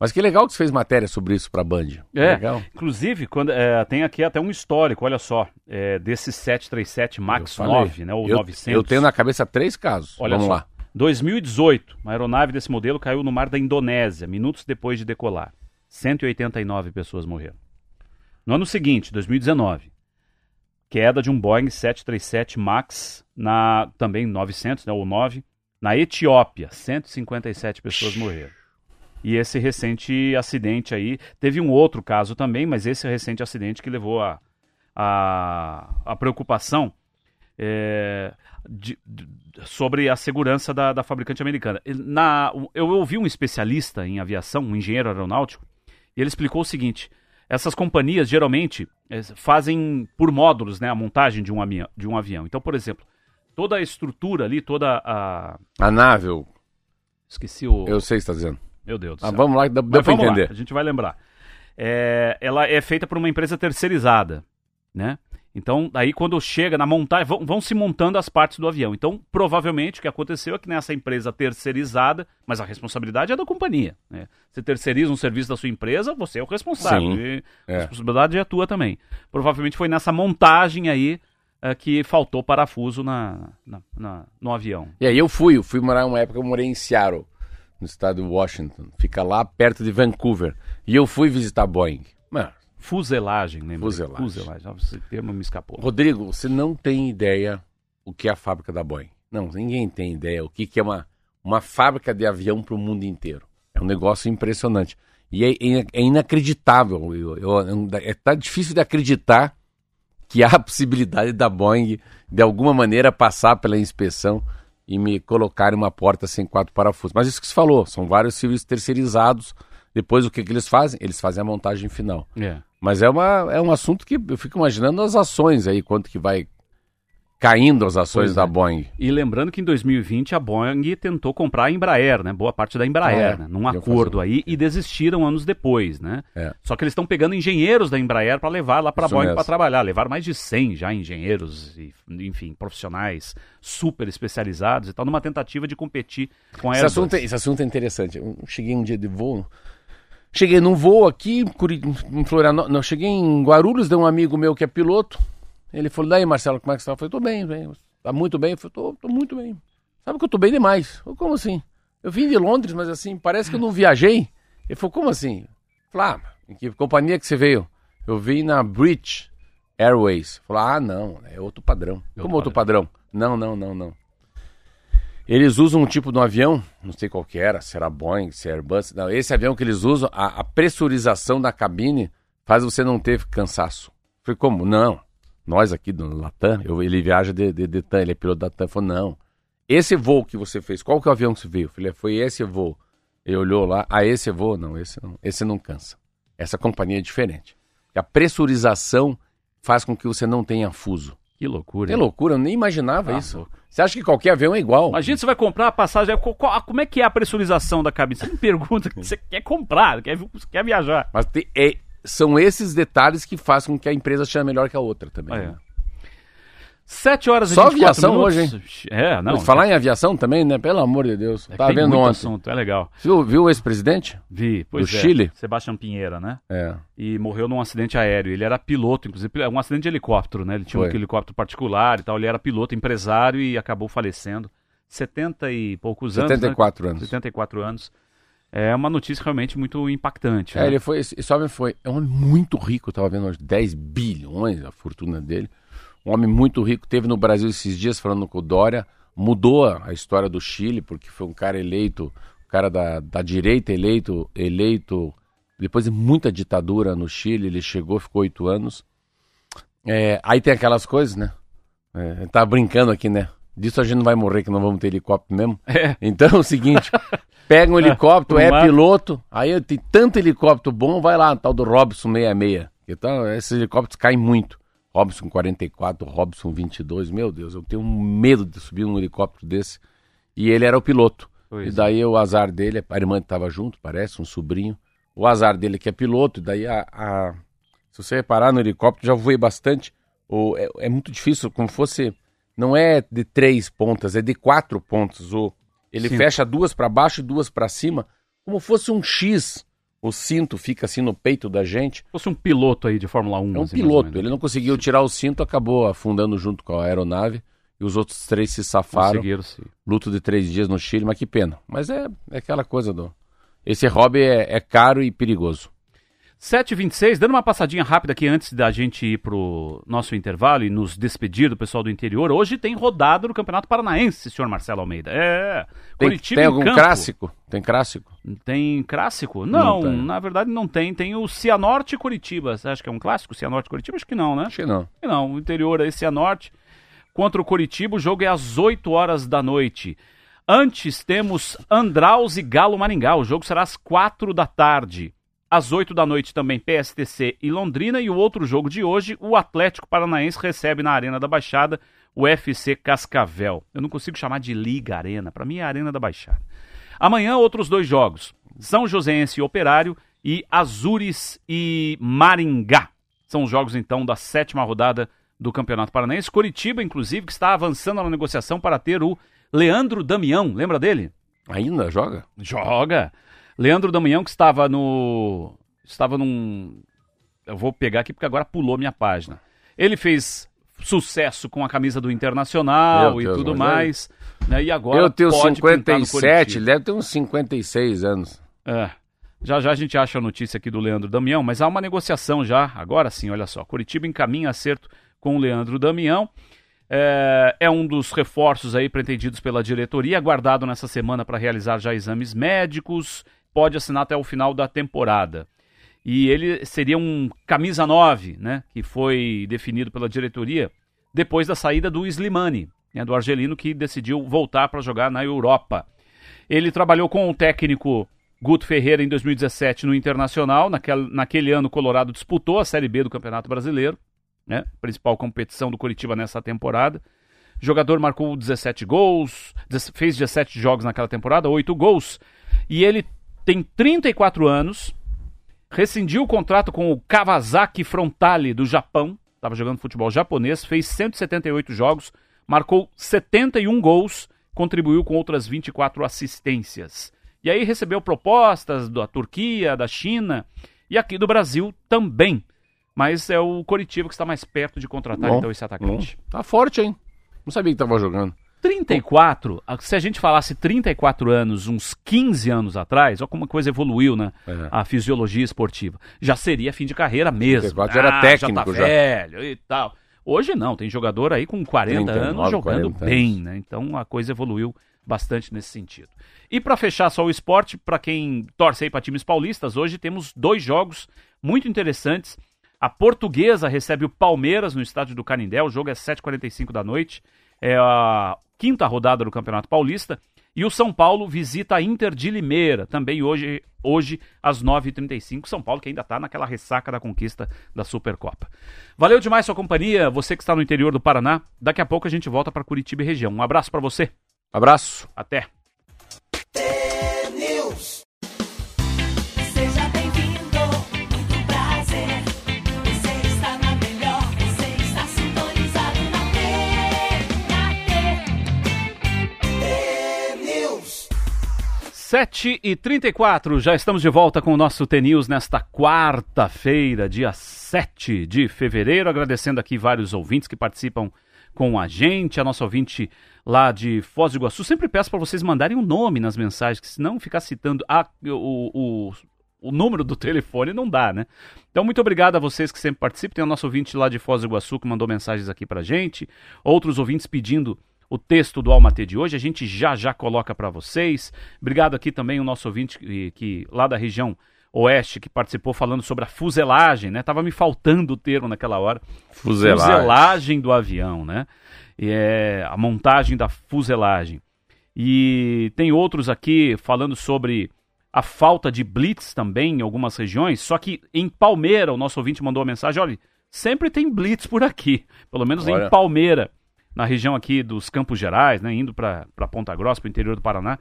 Mas que legal que você fez matéria sobre isso pra Band. É, Legal. inclusive, quando, é, tem aqui até um histórico, olha só, é, desse 737 MAX Eu falei. 9, né, ou eu, 900. Eu tenho na cabeça três casos. Olha Vamos só. lá. 2018, uma aeronave desse modelo caiu no mar da Indonésia, minutos depois de decolar. 189 pessoas morreram. No ano seguinte, 2019, queda de um Boeing 737 MAX, na, também 900, né, ou 9, na Etiópia, 157 pessoas morreram. E esse recente acidente aí, teve um outro caso também, mas esse recente acidente que levou a, a, a preocupação é, de- de- sobre a segurança da, da fabricante americana. Na, eu ouvi um especialista em aviação, um engenheiro aeronáutico, e ele explicou o seguinte: essas companhias geralmente eh, fazem por módulos né, a montagem de um, avião, de um avião. Então, por exemplo, toda a estrutura ali, toda a. A nave, eu, Esqueci o. eu sei o que você está dizendo. Meu Deus do Ah, céu. vamos lá, deu, deu pra vamos lá, entender. a gente vai lembrar. É, ela é feita por uma empresa terceirizada, né? Então, aí quando chega na montagem, vão, vão se montando as partes do avião. Então, provavelmente o que aconteceu é que nessa empresa terceirizada, mas a responsabilidade é da companhia. Né? Você terceiriza um serviço da sua empresa, você é o responsável. Sim, e a é. responsabilidade é tua também. Provavelmente foi nessa montagem aí é, que faltou parafuso na, na- na- no avião. E aí eu fui, eu fui morar uma época, eu morei em Seattle, no estado de Washington. Fica lá perto de Vancouver. E eu fui visitar Boeing. Mano, Fuselagem, lembra? Fuselagem. Fuselagem. Ah, Esse termo me escapou. Rodrigo, você não tem ideia o que é a fábrica da Boeing. Não, ninguém tem ideia o que, que é uma, uma fábrica de avião para o mundo inteiro. É um negócio impressionante. E é, é- é inacreditável. Eu, eu, é, tá difícil de acreditar que há a possibilidade da Boeing, de alguma maneira, passar pela inspeção e me colocar em uma porta sem quatro parafusos. Mas isso que você falou, são vários serviços terceirizados. Depois o que, que eles fazem? Eles fazem a montagem final. É. Mas é, uma, é um assunto que eu fico imaginando as ações aí, quanto que vai caindo as ações Pois da é. Boeing. E lembrando que em 2020 a Boeing tentou comprar a Embraer, né? Boa parte da Embraer, Ah, é. né? Num acordo aí e desistiram anos depois, né? É. Só que eles estão pegando engenheiros da Embraer para levar lá para a Boeing para trabalhar. Levaram mais de 100 já engenheiros, e, enfim, profissionais super especializados e tal, numa tentativa de competir com a Esse Airbus. assunto, é, esse assunto é interessante. Eu cheguei um dia de voo. Cheguei num voo aqui em Florianópolis. Não, cheguei em Guarulhos, de um amigo meu que é piloto. Ele falou: Daí, Marcelo, como é que você tá? Eu falei: Tô bem, bem. Tá muito bem? Eu falei: Tô, tô muito bem. Sabe que eu tô bem demais. Eu falei, como assim? Eu vim de Londres, mas assim, parece que eu não viajei. Ele falou: Como assim? Eu falei: Ah, em que companhia que você veio? Eu vim na British Airways. Falou: Ah, não, é outro padrão. Como outro padrão? Não, não, não, não. Eles usam um tipo de um avião, não sei qual que era, se era Boeing, se era Airbus. Não, esse avião que eles usam, a, a pressurização da cabine faz você não ter cansaço. Falei, como? Não. Nós aqui do Latam, eu- ele viaja de, de, de TAM, ele é piloto da TAM. Falou, não. Esse voo que você fez, qual que é o avião que você veio? Eu falei, foi esse voo. Ele olhou lá, ah, esse voo? Não, esse não. Esse não cansa. Essa companhia é diferente. A pressurização faz com que você não tenha fuso. Que loucura. É hein? loucura, eu nem imaginava Tá isso. louco. Você acha que qualquer avião é igual? Imagina você vai comprar a passagem. como é que é a pressurização da cabine? Você me pergunta que você quer comprar, quer, quer viajar. Mas te- é- são esses detalhes que fazem com que a empresa seja melhor que a outra também. É. né? 7 horas e Só 24 aviação minutos. hoje, É, não. Falar em aviação também, né? Pelo amor de Deus. é tem vendo ontem. assunto, é legal. Viu, viu o ex-presidente? Vi, pois Do é. Chile? Sebastião Pinheira, né? É. E morreu num acidente aéreo. Ele era piloto, inclusive, um acidente de helicóptero, né? Ele tinha Foi. um helicóptero particular e tal. Ele era piloto, empresário e acabou falecendo. 70 e poucos anos. 74 né? anos. 74 anos. É uma notícia realmente muito impactante. É, né? ele foi, esse homem foi, é um homem muito rico, eu tava vendo hoje, 10 bilhões a fortuna dele. Um homem muito rico, teve no Brasil esses dias falando com o Dória, mudou a história do Chile, porque foi um cara eleito, um cara da, da direita eleito, eleito depois de muita ditadura no Chile, ele chegou, ficou oito anos. É, aí tem aquelas coisas, né? É, tá brincando aqui, né? Disso a gente não vai morrer, que não vamos ter helicóptero mesmo. É. Então é o seguinte, pega um helicóptero, no é mar. piloto, aí tem tanto helicóptero bom, vai lá, tal do Robson 66. Então, esses helicópteros caem muito. Robson 44, Robson 22, meu Deus, eu tenho medo de subir num helicóptero desse. E ele era o piloto. Pois e é. daí o azar dele, a irmã estava junto, parece, um sobrinho. O azar dele que é piloto, e daí a, a- se você reparar no helicóptero, já voei bastante. O, é, é muito difícil, como fosse. Não é de três pontas, é de quatro pontas. O, ele Sim. fecha duas para baixo e duas para cima, como fosse um X. O cinto fica assim no peito da gente. Se fosse um piloto aí de Fórmula 1. É um assim, piloto. Ele não conseguiu tirar o cinto, acabou afundando junto com a aeronave. E os outros três se safaram. Sim. Luto de três dias no Chile, mas que pena. Mas é, é aquela coisa do. Esse hobby é, é caro e perigoso. 7h26, dando uma passadinha rápida aqui antes da gente ir pro nosso intervalo e nos despedir do pessoal do interior. Hoje tem rodada no Campeonato Paranaense, senhor Marcelo Almeida. É. Tem, Curitiba tem em algum campo. clássico? Tem clássico? Tem clássico? Não, Não na verdade não tem. Tem o Cianorte e Curitiba. Você acha que é um clássico? Cianorte e Curitiba? Acho que não, né? Acho que não. Não, o interior aí, Cianorte. Contra o Curitiba, o jogo é às 8 horas da noite. Antes temos Andraus e Galo Maringá. O jogo será às 4 da tarde. Às 8 da noite também PSTC e Londrina. E o outro jogo de hoje, o Atlético Paranaense recebe na Arena da Baixada o FC Cascavel. Eu não consigo chamar de Liga Arena. Para mim é Arena da Baixada. Amanhã, outros dois jogos: São Joséense e Operário e Azures e Maringá. São os jogos, então, da sétima rodada do Campeonato Paranaense. Curitiba, inclusive, que está avançando na negociação para ter o Leandro Damião. Lembra dele? Ainda joga? Joga. Leandro Damião, que estava no. Estava num. Eu vou pegar aqui porque agora pulou minha página. Ele fez sucesso com a camisa do Internacional Meu e Deus, tudo mais. né? E agora Eu tenho pode pintar no 57, Coritiba. ele deve ter uns 56 anos. É. Já já a gente acha a notícia aqui do Leandro Damião, mas há uma negociação já, agora sim, olha só. Curitiba encaminha acerto com o Leandro Damião. É, é um dos reforços aí pretendidos pela diretoria, aguardado nessa semana para realizar já exames médicos, pode assinar até o final da temporada. E ele seria um camisa 9, né, que foi definido pela diretoria depois da saída do Slimani, né, do argelino que decidiu voltar para jogar na Europa. Ele trabalhou com o técnico Guto Ferreira em 2017 no Internacional. Naquele, naquele ano, o Colorado disputou a Série B do Campeonato Brasileiro, né? principal competição do Curitiba nessa temporada. O jogador marcou 17 gols, fez 17 jogos naquela temporada, 8 gols. E ele tem 34 anos, rescindiu o contrato com o Kawasaki Frontale do Japão, estava jogando futebol japonês, fez 178 jogos, marcou 71 gols, contribuiu com outras 24 assistências. E aí recebeu propostas da Turquia, da China e aqui do Brasil também. Mas é o Coritiba que está mais perto de contratar Bom, então esse atacante. Bom, tá forte, hein? Não sabia que tava jogando. 34, a- se a gente falasse 34 anos, uns 15 anos atrás, olha como a coisa evoluiu, né? É. A fisiologia esportiva. Já seria fim de carreira mesmo. 34 era Ah, técnico já. Tá já. velho e tal. Hoje não, tem jogador aí com 40 39, anos jogando 40 bem, anos. né? Então a coisa evoluiu bastante nesse sentido. E para fechar só o esporte, para quem torce aí para times paulistas, hoje temos dois jogos muito interessantes. A Portuguesa recebe o Palmeiras no estádio do Canindé. O jogo é 7h45 da noite. É a quinta rodada do Campeonato Paulista. E o São Paulo visita a Inter de Limeira, também hoje, hoje às 9h35. São Paulo que ainda está naquela ressaca da conquista da Supercopa. Valeu demais sua companhia, você que está no interior do Paraná. Daqui a pouco a gente volta para Curitiba e região. Um abraço para você. Abraço. Até. 7 e 34 já estamos de volta com o nosso T-News nesta quarta-feira, dia 7 de fevereiro. Agradecendo aqui vários ouvintes que participam com a gente. A nossa ouvinte lá de Foz do Iguaçu. Sempre peço para vocês mandarem um nome nas mensagens, que senão ficar citando a, o, o, o número do telefone não dá, né? Então, muito obrigado a vocês que sempre participam. Tem o nosso ouvinte lá de Foz do Iguaçu que mandou mensagens aqui pra gente. Outros ouvintes pedindo o texto do Almatê de hoje. A gente já já coloca para vocês. Obrigado aqui também o nosso ouvinte que, que lá da região oeste que participou falando sobre a fuselagem, né? Tava me faltando o termo naquela hora. Fuselagem. Fuselagem do avião, né? E é a montagem da fuselagem. E tem outros aqui falando sobre a falta de blitz também em algumas regiões, só que em Palmeira, o nosso ouvinte mandou uma mensagem, olha, sempre tem blitz por aqui, pelo menos Olha. em Palmeira, na região aqui dos Campos Gerais, né, indo para Ponta Grossa, para o interior do Paraná,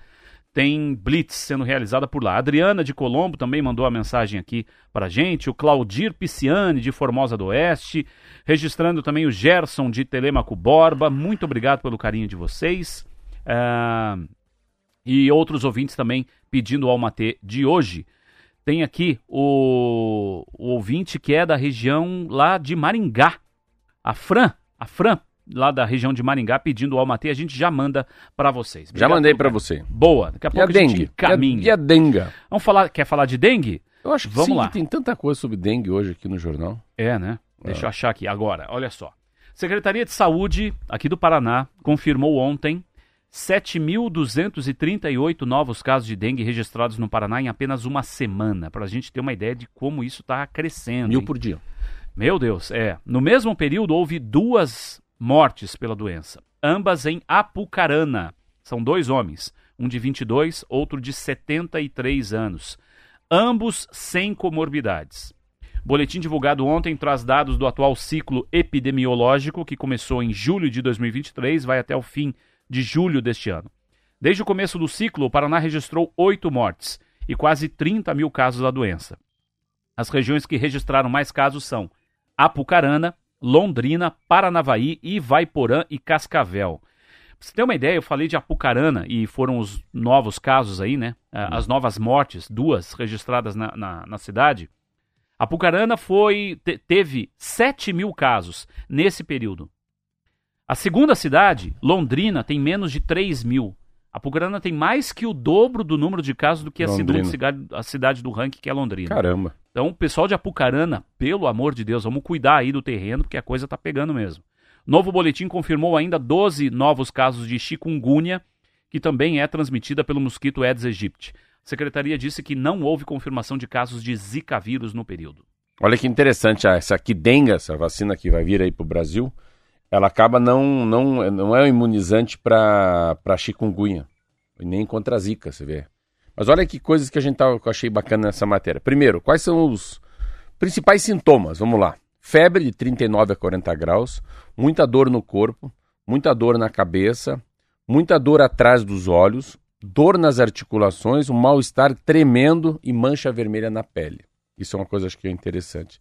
tem blitz sendo realizada por lá. A Adriana de Colombo também mandou a mensagem aqui para gente, o Claudir Pisciani de Formosa do Oeste, registrando também o Gerson de Telemaco Borba, muito obrigado pelo carinho de vocês. Ah, e outros ouvintes também pedindo o Almatê de hoje. Tem aqui o, o ouvinte que é da região lá de Maringá, a Fran, a Fran, lá da região de Maringá, pedindo o Almatê, a gente já manda para vocês. Já Obrigado mandei pelo pra carinho. você. Boa, daqui a E a pouco a, gente dengue? caminha. E a, e a denga? Vamos falar, quer falar de dengue? Eu acho que Vamos sim, lá. tem tanta coisa sobre dengue hoje aqui no jornal. É, né? Deixa eu achar aqui. Agora, olha só. Secretaria de Saúde aqui do Paraná confirmou ontem 7.238 novos casos de dengue registrados no Paraná em apenas uma semana, para a gente ter uma ideia de como isso está crescendo. Mil hein? por dia. Meu Deus, é. No mesmo período houve duas mortes pela doença, ambas em Apucarana. São dois homens, um de 22, outro de 73 anos, ambos sem comorbidades. Boletim divulgado ontem traz dados do atual ciclo epidemiológico que começou em julho de 2023 vai até o fim de julho deste ano. Desde o começo do ciclo, o Paraná registrou oito mortes e quase 30 mil casos da doença. As regiões que registraram mais casos são Apucarana, Londrina, Paranavaí, Ivaiporã e Cascavel. Pra você ter uma ideia, eu falei de Apucarana e foram os novos casos aí, né? As novas mortes, duas registradas na, na, na cidade. Apucarana foi, te- teve 7 mil casos nesse período. A segunda cidade, Londrina, tem menos de 3 mil. Apucarana tem mais que o dobro do número de casos do que a segunda cidade, a cidade do ranking, que é Londrina. Caramba. Então, o pessoal de Apucarana, pelo amor de Deus, vamos cuidar aí do terreno, porque a coisa tá pegando mesmo. Novo boletim confirmou ainda 12 novos casos de chikungunya, que também é transmitida pelo mosquito Aedes aegypti. A secretaria disse que não houve confirmação de casos de Zika vírus no período. Olha que interessante, ah, essa aqui denga, essa vacina que vai vir aí pro Brasil, ela acaba não não não é um imunizante para para chikungunya, nem contra a zika, você vê. Mas olha que coisas que a gente tá, que eu achei bacana nessa matéria. Primeiro, quais são os principais sintomas? Vamos lá. Febre de 39 a 40 graus, muita dor no corpo, muita dor na cabeça, muita dor atrás dos olhos, dor nas articulações, um mal-estar tremendo e mancha vermelha na pele. Isso é uma coisa acho que é interessante.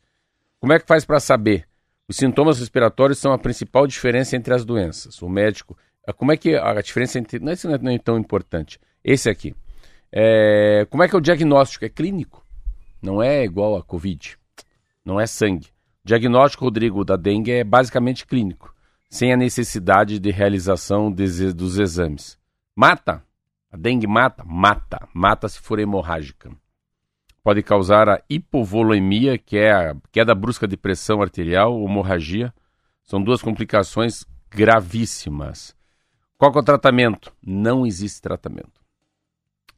Como é que faz para saber? Os sintomas respiratórios são a principal diferença entre as doenças. O médico, como é que a diferença entre, não, esse é, não é tão importante. Esse aqui, É, como é que é o diagnóstico? É clínico, não é igual a COVID, não é sangue. O diagnóstico, Rodrigo, da dengue é basicamente clínico, sem a necessidade de realização des- dos exames. Mata? A dengue mata? Mata. Mata se for hemorrágica pode causar a hipovolemia, que é a queda brusca de pressão arterial, hemorragia. São duas complicações gravíssimas. Qual é o tratamento? Não existe tratamento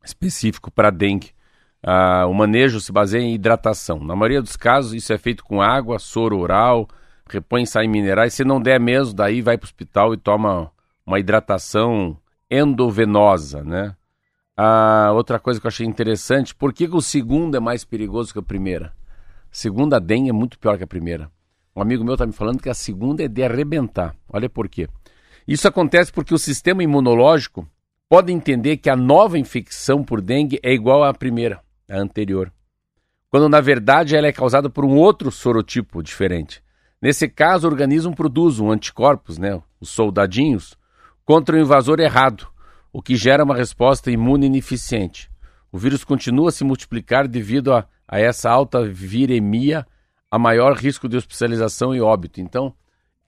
específico para dengue. Ah, o manejo se baseia em hidratação. Na maioria dos casos, isso é feito com água, soro oral, repõe sais minerais. Se não der mesmo, daí vai para o hospital e toma uma hidratação endovenosa, né? Ah, outra coisa que eu achei interessante, por que, que o segundo é mais perigoso que a primeira? A segunda dengue é muito pior que a primeira. Um amigo meu está me falando que a segunda é de arrebentar. Olha por quê. Isso acontece porque o sistema imunológico pode entender que a nova infecção por dengue é igual à primeira, à anterior. Quando na verdade ela é causada por um outro sorotipo diferente. Nesse caso, o organismo produz um anticorpos, né, os soldadinhos, contra o invasor errado, o que gera uma resposta imune ineficiente. O vírus continua a se multiplicar devido a, a essa alta viremia, a maior risco de hospitalização e óbito. Então,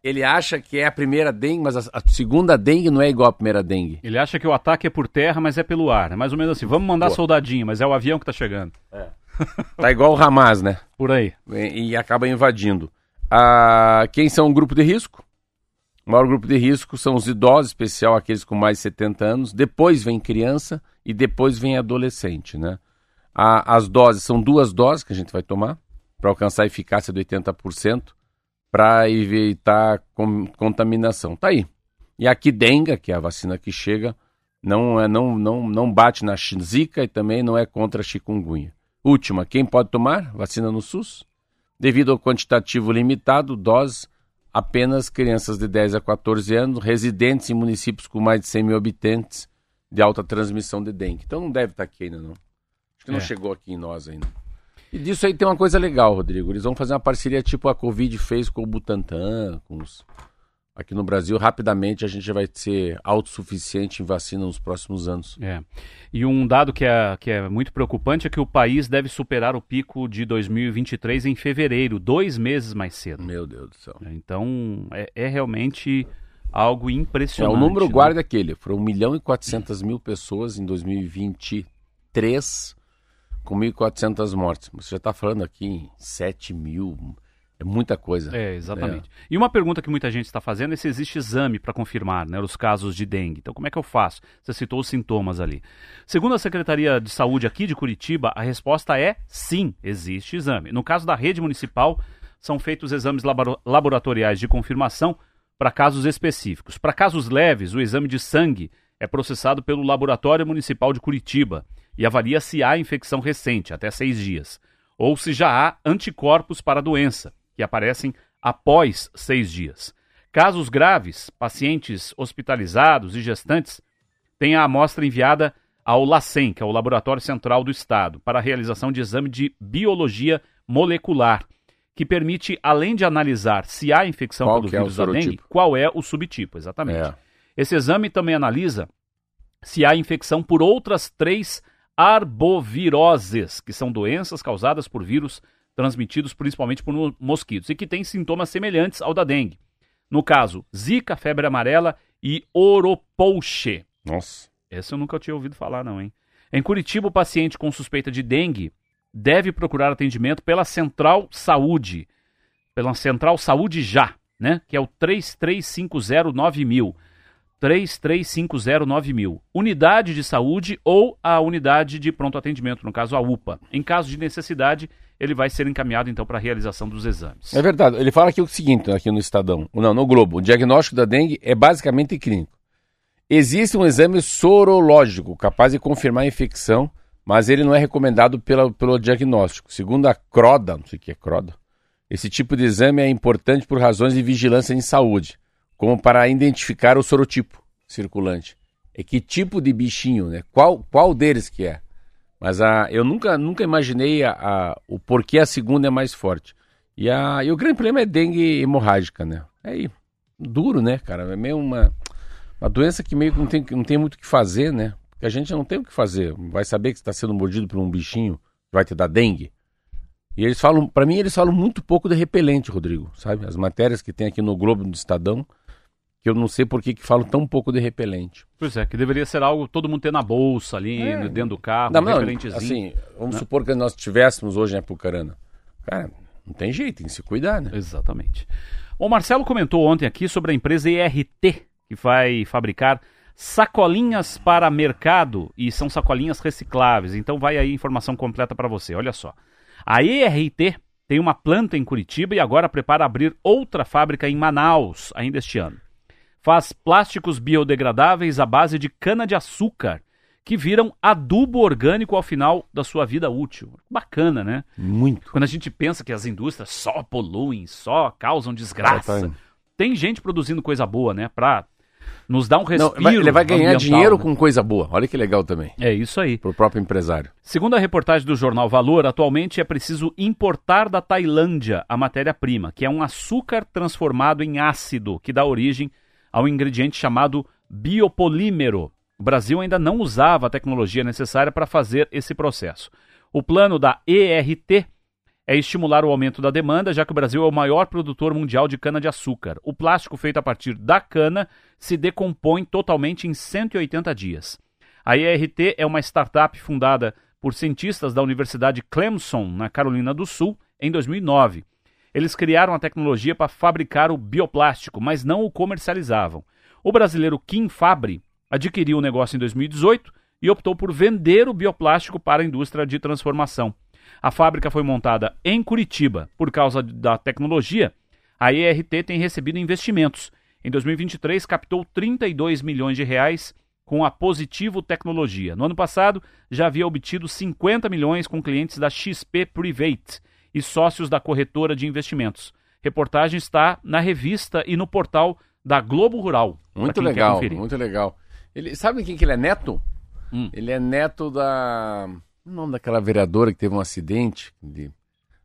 ele acha que é a primeira dengue, mas a, a segunda dengue não é igual à primeira dengue. Ele acha que o ataque é por terra, mas é pelo ar. É mais ou menos assim, vamos mandar Boa. soldadinho, mas é o avião que tá chegando. Tá igual o Hamas, né? Por aí. e, e acaba invadindo. Ah, quem são o grupo de risco? O maior grupo de risco são os idosos, especial aqueles com mais de 70 anos. Depois vem criança e depois vem adolescente, né? A- as doses são duas doses que a gente vai tomar para alcançar a eficácia de 80% para evitar contaminação. Tá aí. E aqui dengue, que é a vacina que chega, não é não não não bate na zika e também não é contra a chikungunya. Última, quem pode tomar vacina no SUS? Devido ao quantitativo limitado, doses apenas crianças de 10 a 14 anos, residentes em municípios com mais de 100 mil habitantes de alta transmissão de dengue. Então não deve estar aqui ainda não. Acho que não É. chegou aqui em nós ainda. E disso aí tem uma coisa legal, Rodrigo. Eles vão fazer uma parceria tipo a Covid fez com o Butantan, com os... Aqui no Brasil, rapidamente a gente vai ser autossuficiente em vacina nos próximos anos. É. E um dado que é, que é muito preocupante é que o país deve superar o pico de 2023 em fevereiro, dois meses mais cedo. Meu Deus do céu. Então, é, é realmente algo É, impressionante. o número né? guarda é aquele. Foram 1 milhão e 400 mil pessoas em 2023 com 1.400 mortes. Você já está falando aqui em 7 mil. É muita coisa. É, exatamente. E uma pergunta que muita gente está fazendo é se existe exame para confirmar né, os casos de dengue. Então, como é que eu faço? Você citou os sintomas ali. Segundo a Secretaria de Saúde aqui de Curitiba, a resposta é sim, existe exame. No caso da rede municipal, são feitos exames labora- laboratoriais de confirmação para casos específicos. Para casos leves, o exame de sangue é processado pelo Laboratório Municipal de Curitiba e avalia se há infecção recente, até seis dias, ou se já há anticorpos para a doença, que aparecem após seis dias. Casos graves, pacientes hospitalizados e gestantes têm a amostra enviada ao LACEN, que é o Laboratório Central do Estado, para a realização de exame de biologia molecular, que permite, além de analisar se há infecção Qual pelo é vírus da dengue, qual é o subtipo, exatamente. É. Esse exame também analisa se há infecção por outras três arboviroses, que são doenças causadas por vírus transmitidos principalmente por mo- mosquitos e que têm sintomas semelhantes ao da dengue. No caso, zika, febre amarela e oropouche. Nossa. Essa eu nunca tinha ouvido falar, não, hein? Em Curitiba, o paciente com suspeita de dengue deve procurar atendimento pela Central Saúde. Pela Central Saúde Já, né? Que é o 33509000. 33509000. Unidade de saúde ou a unidade de pronto atendimento, no caso a UPA. Em caso de necessidade, ele vai ser encaminhado então para a realização dos exames. É verdade. Ele fala aqui o seguinte, aqui no Estadão, não, no Globo. O diagnóstico da dengue é basicamente clínico. Existe um exame sorológico capaz de confirmar a infecção, mas ele não é recomendado pela, pelo diagnóstico. Segundo a CRODA, não sei o que é CRODA, esse tipo de exame é importante por razões de vigilância em saúde, como para identificar o sorotipo circulante. É que tipo de bichinho, né? Qual, qual deles que é? Mas a, eu nunca, nunca imaginei a, a- o porquê a segunda é mais forte. E, a, e o grande problema é dengue hemorrágica, né? É aí, duro, né, cara? É meio uma, uma doença que meio que não tem, não tem muito o que fazer, né? Porque a gente não tem o que fazer. Vai saber que está sendo mordido por um bichinho que vai te dar dengue. E eles falam, para mim, eles falam muito pouco de repelente, Rodrigo, sabe? As matérias que tem aqui no Globo do Estadão, que eu não sei por que que falam tão pouco de repelente. Pois é, que deveria ser algo todo mundo ter na bolsa ali, É. dentro do carro, Não, um não, repelentezinho. assim, vamos supor que nós tivéssemos hoje em Apucarana. Cara, não tem jeito, tem que se cuidar, né? Exatamente. O Marcelo comentou ontem aqui sobre a empresa ERT, que vai fabricar sacolinhas para mercado e são sacolinhas recicláveis. Então vai aí a informação completa para você. Olha só. A ERT tem uma planta em Curitiba e agora prepara abrir outra fábrica em Manaus ainda este ano. Faz plásticos biodegradáveis à base de cana-de-açúcar que viram adubo orgânico ao final da sua vida útil. Bacana, né? Muito. Quando a gente pensa que as indústrias só poluem, só causam desgraça, Exatamente. tem gente produzindo coisa boa, né? Pra nos dar um Não, respiro. vai- ele vai ganhar dinheiro né? com coisa boa. Olha que legal também. É isso aí. Pro próprio empresário. Segundo a reportagem do jornal Valor, atualmente é preciso importar da Tailândia a matéria-prima, que é um açúcar transformado em ácido, que dá origem ao ingrediente chamado biopolímero. O Brasil ainda não usava a tecnologia necessária para fazer esse processo. O plano da ERT é estimular o aumento da demanda, já que o Brasil é o maior produtor mundial de cana-de-açúcar. O plástico feito a partir da cana se decompõe totalmente em 180 dias. A ERT é uma startup fundada por cientistas da Universidade Clemson, na Carolina do Sul, em 2009. Eles criaram a tecnologia para fabricar o bioplástico, mas não o comercializavam. O brasileiro Kim Fabri adquiriu o negócio em 2018 e optou por vender o bioplástico para a indústria de transformação. A fábrica foi montada em Curitiba. Por causa da tecnologia, a ERT tem recebido investimentos. Em 2023, captou 32 milhões de reais com a Positivo Tecnologia. No ano passado, já havia obtido 50 milhões com clientes da XP Private e sócios da corretora de investimentos. Reportagem está na revista e no portal da Globo Rural. Muito legal, muito legal. Ele, sabe quem que ele é neto? Hum. Ele é neto da. O nome daquela vereadora que teve um acidente de-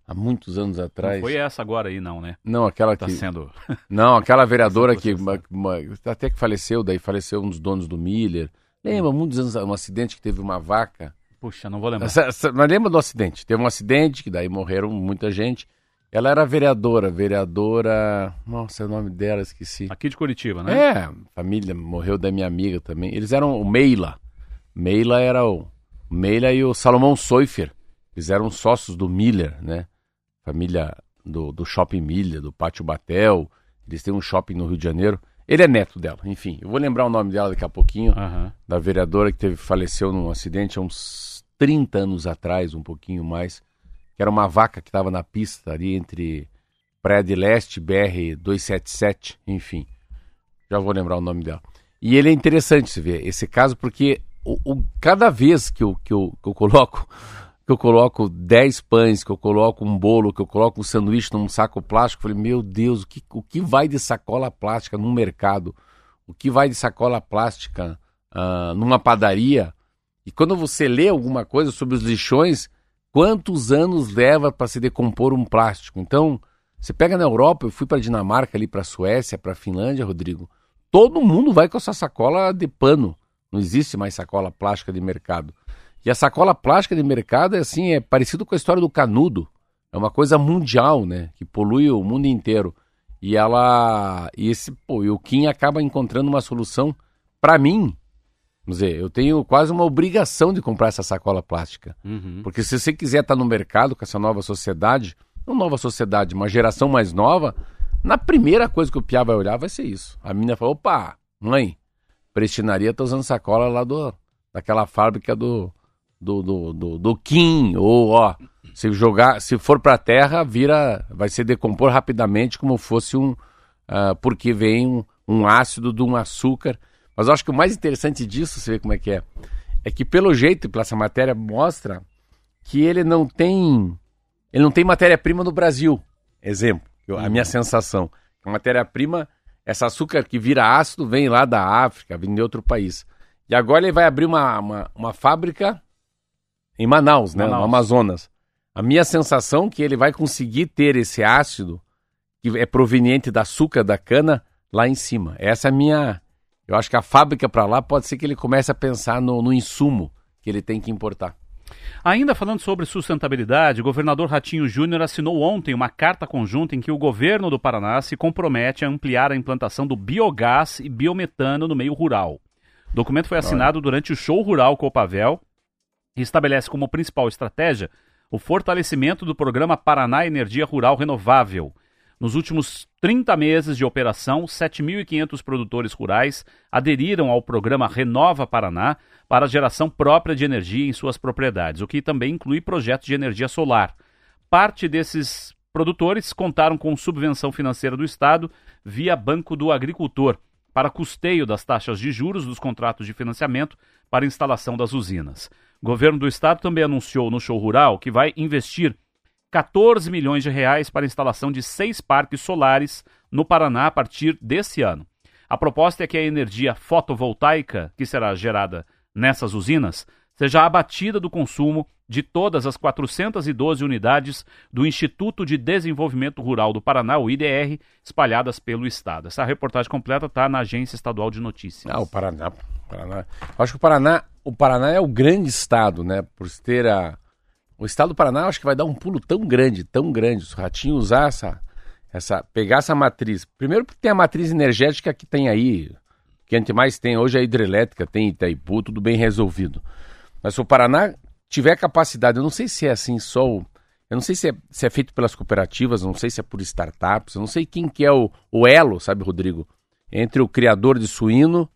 há muitos anos atrás. Não foi essa agora aí, não, né? Não, aquela Tá que. sendo. Não, aquela vereadora que processada. uma- uma- até que faleceu, daí faleceu um dos donos do Miller. Lembra, muitos anos, um acidente que teve uma vaca. Puxa, não vou lembrar. Essa- essa- mas lembra do acidente? Teve um acidente, que daí morreram muita gente. Ela era vereadora, vereadora. Nossa, é o nome dela, esqueci. Aqui de Curitiba, né? É, família morreu da minha amiga também. Eles eram o Meila. Meila era o Meila e o Salomão Soifer. Eles eram sócios do Miller, né? Família do, do Shopping Miller, do Pátio Batel. Eles têm um shopping no Rio de Janeiro. Ele é neto dela, enfim. Eu vou lembrar o nome dela daqui a pouquinho. Aham. Da vereadora que teve, faleceu num acidente há uns 30 anos atrás, um pouquinho mais. Que era uma vaca que estava na pista ali entre Praia de Leste, BR 277, enfim. Já vou lembrar o nome dela. E ele é interessante se ver esse caso, porque o, o- cada vez que eu, que, eu, que eu coloco que eu coloco 10 pães, que eu coloco um bolo, que eu coloco um sanduíche num saco plástico, eu falei, meu Deus, o que, o que vai de sacola plástica no mercado? O que vai de sacola plástica ah, numa padaria? E quando você lê alguma coisa sobre os lixões, quantos anos leva para se decompor um plástico? Então, você pega na Europa, eu fui para Dinamarca, ali para Suécia, para Finlândia, Rodrigo. Todo mundo vai com essa sacola de pano. Não existe mais sacola plástica de mercado. E a sacola plástica de mercado é assim, é parecido com a história do canudo. É uma coisa mundial, né? Que polui o mundo inteiro. E ela. E esse, pô, e o Kim acaba encontrando uma solução. Para mim, vamos dizer, eu tenho quase uma obrigação de comprar essa sacola plástica. Uhum. Porque se você quiser estar no mercado com essa nova sociedade, não nova sociedade, uma geração mais nova, na primeira coisa que o Piá vai olhar vai ser isso. A menina falou: opa, mãe, prestinaria tá usando sacola lá do, daquela fábrica do, do, do, do, do Kim, ou ó, se jogar, se for pra terra, vira, vai se decompor rapidamente como fosse um, ah, porque vem um, um ácido de um açúcar. Mas eu acho que o mais interessante disso, você vê como é que é, é que pelo jeito, pela essa matéria mostra que ele não tem, ele não tem matéria-prima no Brasil. Exemplo, eu- a minha sensação, a matéria-prima, essa açúcar que vira ácido vem lá da África, vem de outro país. E agora ele vai abrir uma, uma, uma fábrica em Manaus, né, Manaus. no Amazonas. A minha sensação é que ele vai conseguir ter esse ácido que é proveniente da açúcar da cana lá em cima. Essa é a minha. Eu acho que a fábrica para lá pode ser que ele comece a pensar no, no insumo que ele tem que importar. Ainda falando sobre sustentabilidade, o governador Ratinho Júnior assinou ontem uma carta conjunta em que o governo do Paraná se compromete a ampliar a implantação do biogás e biometano no meio rural. O documento foi assinado durante o show rural Copavel e estabelece como principal estratégia o fortalecimento do programa Paraná Energia Rural Renovável. Nos últimos 30 meses de operação, 7.500 produtores rurais aderiram ao programa Renova Paraná para a geração própria de energia em suas propriedades, o que também inclui projetos de energia solar. Parte desses produtores contaram com subvenção financeira do Estado via Banco do Agricultor para custeio das taxas de juros dos contratos de financiamento para instalação das usinas. O governo do estado também anunciou no show rural que vai investir 14 milhões de reais para a instalação de seis parques solares no Paraná a partir desse ano. A proposta é que a energia fotovoltaica que será gerada nessas usinas seja abatida do consumo de todas as 412 unidades do Instituto de Desenvolvimento Rural do Paraná, o IDR, espalhadas pelo estado. Essa reportagem completa está na Agência Estadual de Notícias. Ah, o Paraná. Paraná. Acho que o Paraná, o Paraná é o grande estado, né? Por ter a. O estado do Paraná, acho que vai dar um pulo tão grande, tão grande. Se o Ratinho usar essa, essa. pegar essa matriz. Primeiro porque tem a matriz energética que tem aí. Que a gente mais tem hoje é a hidrelétrica, tem Itaipu, tudo bem resolvido. Mas se o Paraná tiver capacidade, eu não sei se é assim só. Eu não sei se é, se é feito pelas cooperativas, não sei se é por startups, eu não sei quem que é o, o elo, sabe, Rodrigo? Entre o criador de suíno,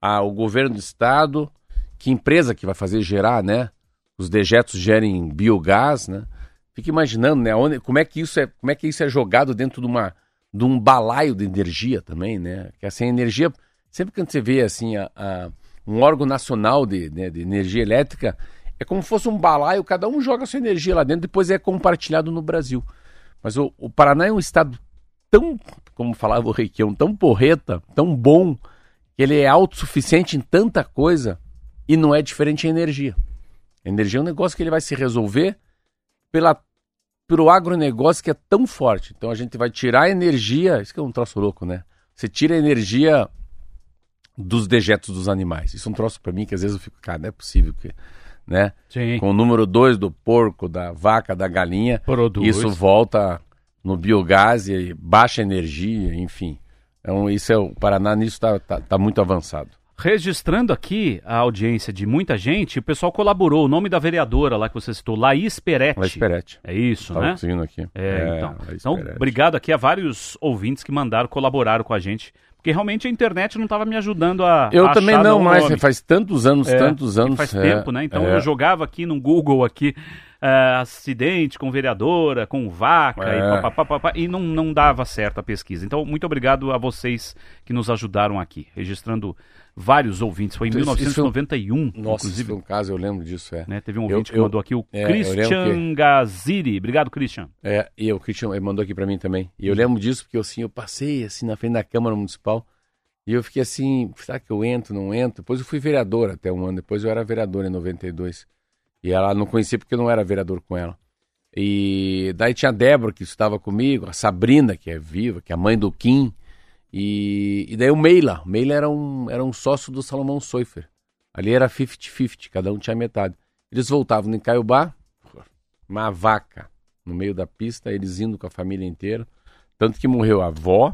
a, o governo do estado, que empresa que vai fazer gerar, né? Os dejetos gerem biogás, né? Fica imaginando, né? Onde, como, é que isso é, como é que isso é jogado dentro de, uma, de um balaio de energia também, né? Que assim, a energia, sempre que você vê assim, a, a- um órgão nacional de, né, de energia elétrica, é como se fosse um balaio, cada um joga sua energia lá dentro, depois é compartilhado no Brasil. Mas o, o Paraná é um estado tão, como falava o Requião, tão porreta, tão bom, que ele é autossuficiente em tanta coisa e não é diferente em energia. Energia é um negócio que ele vai se resolver pela, pelo agronegócio que é tão forte. Então a gente vai tirar a energia, isso que é um troço louco, né? Você tira a energia dos dejetos dos animais. Isso é um troço para mim que às vezes eu fico, cara, não é possível que, né? Sim. Com o número 2 do porco, da vaca, da galinha, Produz. isso volta no biogás e baixa energia, enfim. Então, isso é o Paraná nisso está tá, tá muito avançado. Registrando aqui a audiência de muita gente, o pessoal colaborou. O nome da vereadora lá que você citou, Laís Peretti. Laís Peretti. É isso, Tava né? conseguindo aqui. É, então. Laís Então, Peretti. obrigado aqui a vários ouvintes que mandaram, colaboraram com a gente. Porque realmente a internet não estava me ajudando a. Eu a também não, nome. faz tantos anos, É, tantos anos. Faz é, tempo, né? Então é. eu jogava aqui no Google aqui. é, acidente com vereadora, com vaca É. e papapá, e não, não dava certo a pesquisa. Então, muito obrigado a vocês que nos ajudaram aqui, registrando vários ouvintes. Foi em Isso- isso foi um- 1991, Nossa, isso inclusive. foi um caso, eu lembro disso, é. né? Teve um Eu- ouvinte que eu- mandou aqui, o é, Christian Gaziri. Obrigado, Christian. É, e o Christian mandou aqui pra mim também. E eu lembro disso porque assim, eu passei assim na frente da Câmara Municipal e eu fiquei assim, será que eu entro, não entro? Depois eu fui vereador até um ano, depois eu era vereador em 92. E ela não conhecia porque eu não era vereador com ela. E daí tinha a Débora que estava comigo, a Sabrina, que é viva, que é a mãe do Kim. E, e daí o Meila. O Meila era um, era um sócio do Salomão Soifer. Ali era 50-50, cada um tinha metade. Eles voltavam em Caiobá, uma vaca no meio da pista, eles indo com a família inteira. Tanto que morreu a avó,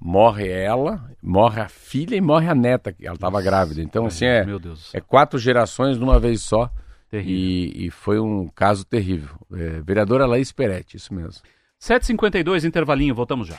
morre ela, morre a filha e morre a neta, que ela estava grávida. Então, assim, é, é quatro gerações de uma vez só. E, e foi um caso terrível. É, vereadora Laís Peretti, isso mesmo. 7h52, intervalinho, voltamos já.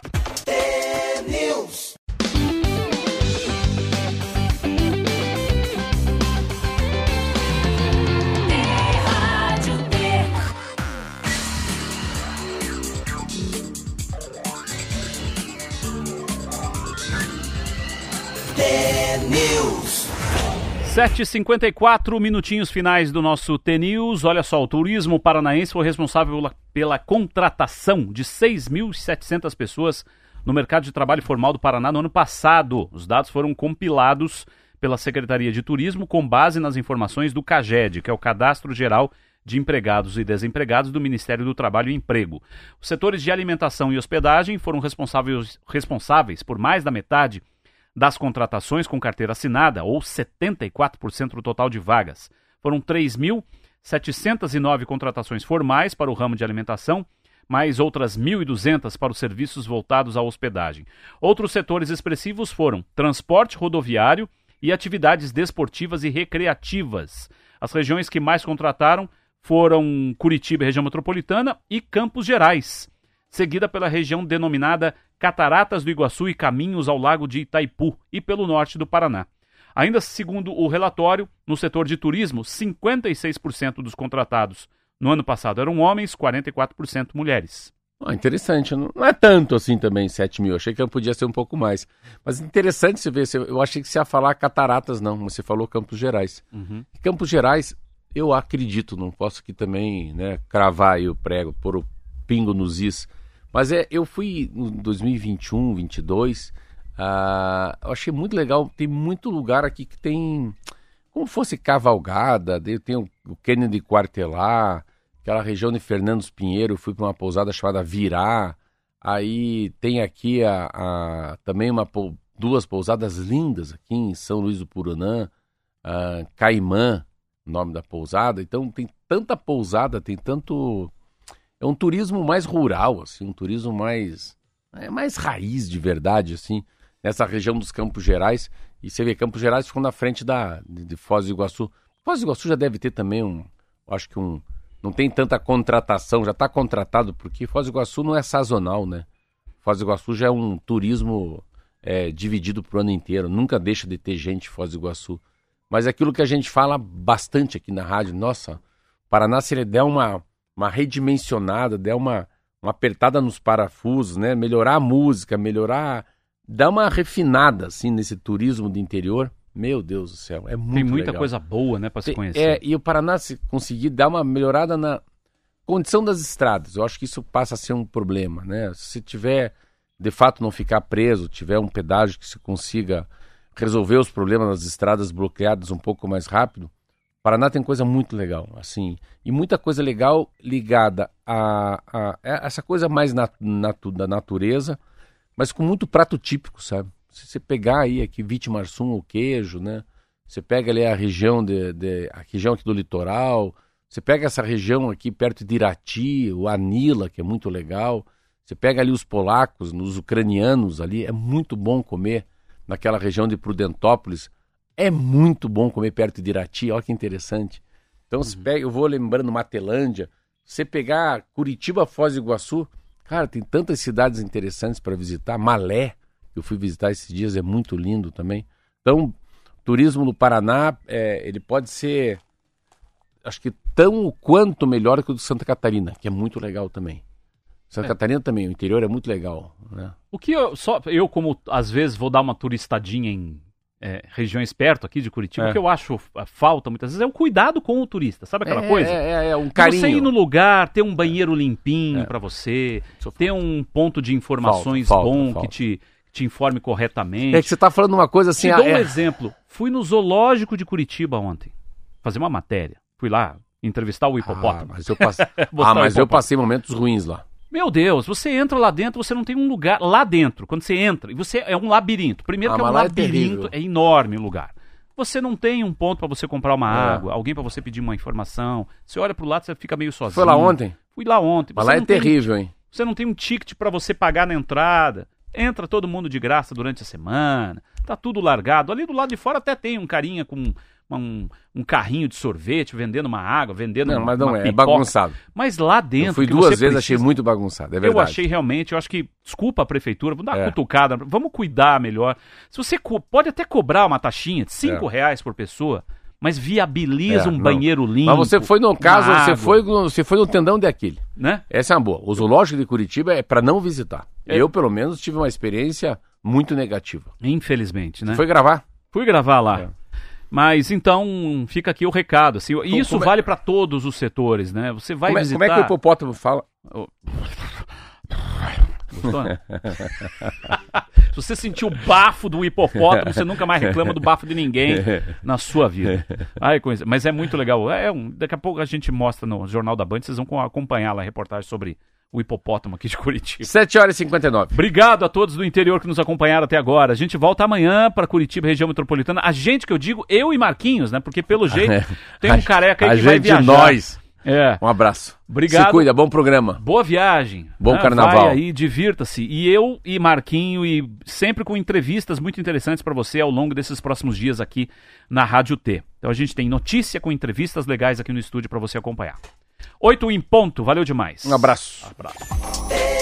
7h54, minutinhos finais do nosso T-News. Olha só, o turismo paranaense foi responsável pela, contratação de 6.700 pessoas no mercado de trabalho formal do Paraná no ano passado. Os dados foram compilados pela Secretaria de Turismo com base nas informações do CAGED, que é o Cadastro Geral de Empregados e Desempregados do Ministério do Trabalho e Emprego. Os setores de alimentação e hospedagem foram responsáveis, responsáveis por mais da metade das contratações com carteira assinada, ou 74% do total de vagas. Foram 3.709 contratações formais para o ramo de alimentação, mais outras 1.200 para os serviços voltados à hospedagem. Outros setores expressivos foram transporte rodoviário e atividades desportivas e recreativas. As regiões que mais contrataram foram Curitiba, região metropolitana, e Campos Gerais seguida pela região denominada Cataratas do Iguaçu e Caminhos ao Lago de Itaipu e pelo norte do Paraná. Ainda segundo o relatório, no setor de turismo, 56% dos contratados no ano passado eram homens, 44% mulheres. Ah, interessante, não é tanto assim também, 7 mil. Achei que podia ser um pouco mais. Mas interessante você ver, eu achei que você ia falar cataratas, não, você falou Campos Gerais. Uhum. Campos Gerais, eu acredito, não posso aqui também né, cravar aí o prego, pôr o pingo nos is. Mas é, eu fui em 2021, 22, ah, eu achei muito legal, tem muito lugar aqui que tem como fosse cavalgada, tem o Kennedy Quartelar, aquela região de Fernandes Pinheiro, fui para uma pousada chamada Virá. Aí tem aqui a, a- também uma, duas pousadas lindas aqui em São Luís do Purunã, ah, Caimã, nome da pousada. Então tem tanta pousada, tem tanto. É um turismo mais rural, assim, um turismo mais. É mais raiz de verdade, assim, nessa região dos Campos Gerais. E você vê, Campos Gerais ficou na frente da, de, Foz do Iguaçu. Foz do Iguaçu já deve ter também um. Acho que um. Não tem tanta contratação, já está contratado, porque Foz do Iguaçu não é sazonal, né? Foz do Iguaçu já é um turismo é, dividido para o ano inteiro. Nunca deixa de ter gente Foz do Iguaçu. Mas é aquilo que a gente fala bastante aqui na rádio, nossa, Paraná, se ele der uma, uma redimensionada, der uma, uma apertada nos parafusos, né? Melhorar a música, melhorar. dar uma refinada, assim, nesse turismo do interior. Meu Deus do céu, é muito Tem muita legal. coisa boa, né, pra se conhecer. É, e o Paraná, se conseguir dar uma melhorada na condição das estradas, eu acho que isso passa a ser um problema, né? Se tiver, de fato, não ficar preso, tiver um pedágio que se consiga resolver os problemas das estradas bloqueadas um pouco mais rápido, Paraná tem coisa muito legal, assim, e muita coisa legal ligada a, a- a essa coisa mais nat- natu- da natureza, mas com muito prato típico, sabe? Se você pegar aí aqui Vitimarsum, o queijo, né? Você pega ali a região de, de- a região aqui do litoral, você pega essa região aqui perto de Irati, o Anila, que é muito legal. Você pega ali os polacos, os ucranianos ali, é muito bom comer naquela região de Prudentópolis. É muito bom comer perto de Irati, olha que interessante. Então, você pega, eu vou lembrando Matelândia, você pegar Curitiba, Foz do Iguaçu, cara, tem tantas cidades interessantes para visitar. Malé, que eu fui visitar esses dias, é muito lindo também. Então, turismo no Paraná, é, ele pode ser, acho que tão quanto melhor que o de Santa Catarina, que é muito legal também. Santa Catarina também, o interior é muito legal, né? O que eu, só eu, como às vezes vou dar uma turistadinha em é, regiões perto aqui de Curitiba, É. o que eu acho a falta muitas vezes é o cuidado com o turista, sabe aquela é, coisa? É, é, é um carinho. Você ir no lugar, ter um banheiro limpinho É. pra você, Isso ter um ponto de informações Falta, falta, bom falta. que te, te informe corretamente. É que você tá falando uma coisa assim... Te ah, dou um é- exemplo. Fui no zoológico de Curitiba ontem, fazer uma matéria. Fui lá entrevistar o Ah, hipopótamo. mas eu ah, mas eu passei momentos ruins lá. Meu Deus, você entra lá dentro, você não tem um lugar lá dentro. Quando você entra, e você é um labirinto. Primeiro Ah, que é um é labirinto, terrível. é, enorme o lugar. Você não tem um ponto pra você comprar uma É. água, alguém pra você pedir uma informação. Você olha pro lado, você fica meio sozinho. Foi lá ontem? Fui lá ontem. Mas Você lá é terrível, hein? você não tem um ticket pra você pagar na entrada. Entra todo mundo de graça durante a semana. Tá tudo largado. Ali do lado de fora até tem um carinha com um, um carrinho de sorvete vendendo uma água, vendendo Não, mas não uma é, é pipoca. bagunçado. Mas lá dentro. eu fui duas você vezes, precisa- achei muito bagunçado, é verdade. eu achei realmente, eu acho que, desculpa a prefeitura, vamos dar uma É. cutucada, vamos cuidar melhor. Se você co- pode até cobrar uma taxinha de 5 É. reais por pessoa, mas viabiliza É, um não. banheiro limpo. Mas você foi no uma caso, você água, foi, no- você foi no tendão de Aquile. Né? Essa é uma boa. O zoológico de Curitiba é para não visitar. É. Eu, pelo menos, tive uma experiência muito negativa. Infelizmente, né? Foi gravar? Fui gravar lá. É. Mas então fica aqui o recado. Assim, e isso como é- vale para todos os setores, né? Você vai como, é, visitar. como é que o hipopótamo fala? Gostou, né? Se você sentiu o bafo do hipopótamo, você nunca mais reclama do bafo de ninguém na sua vida. Ai, coisa. Mas é muito legal. É um, daqui a pouco a gente mostra no Jornal da Band, vocês vão co- acompanhar lá a reportagem sobre o hipopótamo aqui de Curitiba. 7 horas e 59. Obrigado a todos do interior que nos acompanharam até agora. A gente volta amanhã para Curitiba, região metropolitana. A gente que eu digo, eu e Marquinhos, né? Porque pelo jeito tem um careca aí a que vai gente, viajar. nós. É. Um abraço. Obrigado. Se cuida, bom programa. Boa viagem. Bom né? carnaval. Vai aí, divirta-se. E eu e Marquinho, e sempre com entrevistas muito interessantes para você ao longo desses próximos dias aqui na Rádio T. Então a gente tem notícia com entrevistas legais aqui no estúdio para você acompanhar. Oito em ponto, valeu demais. Um abraço. abraço. É.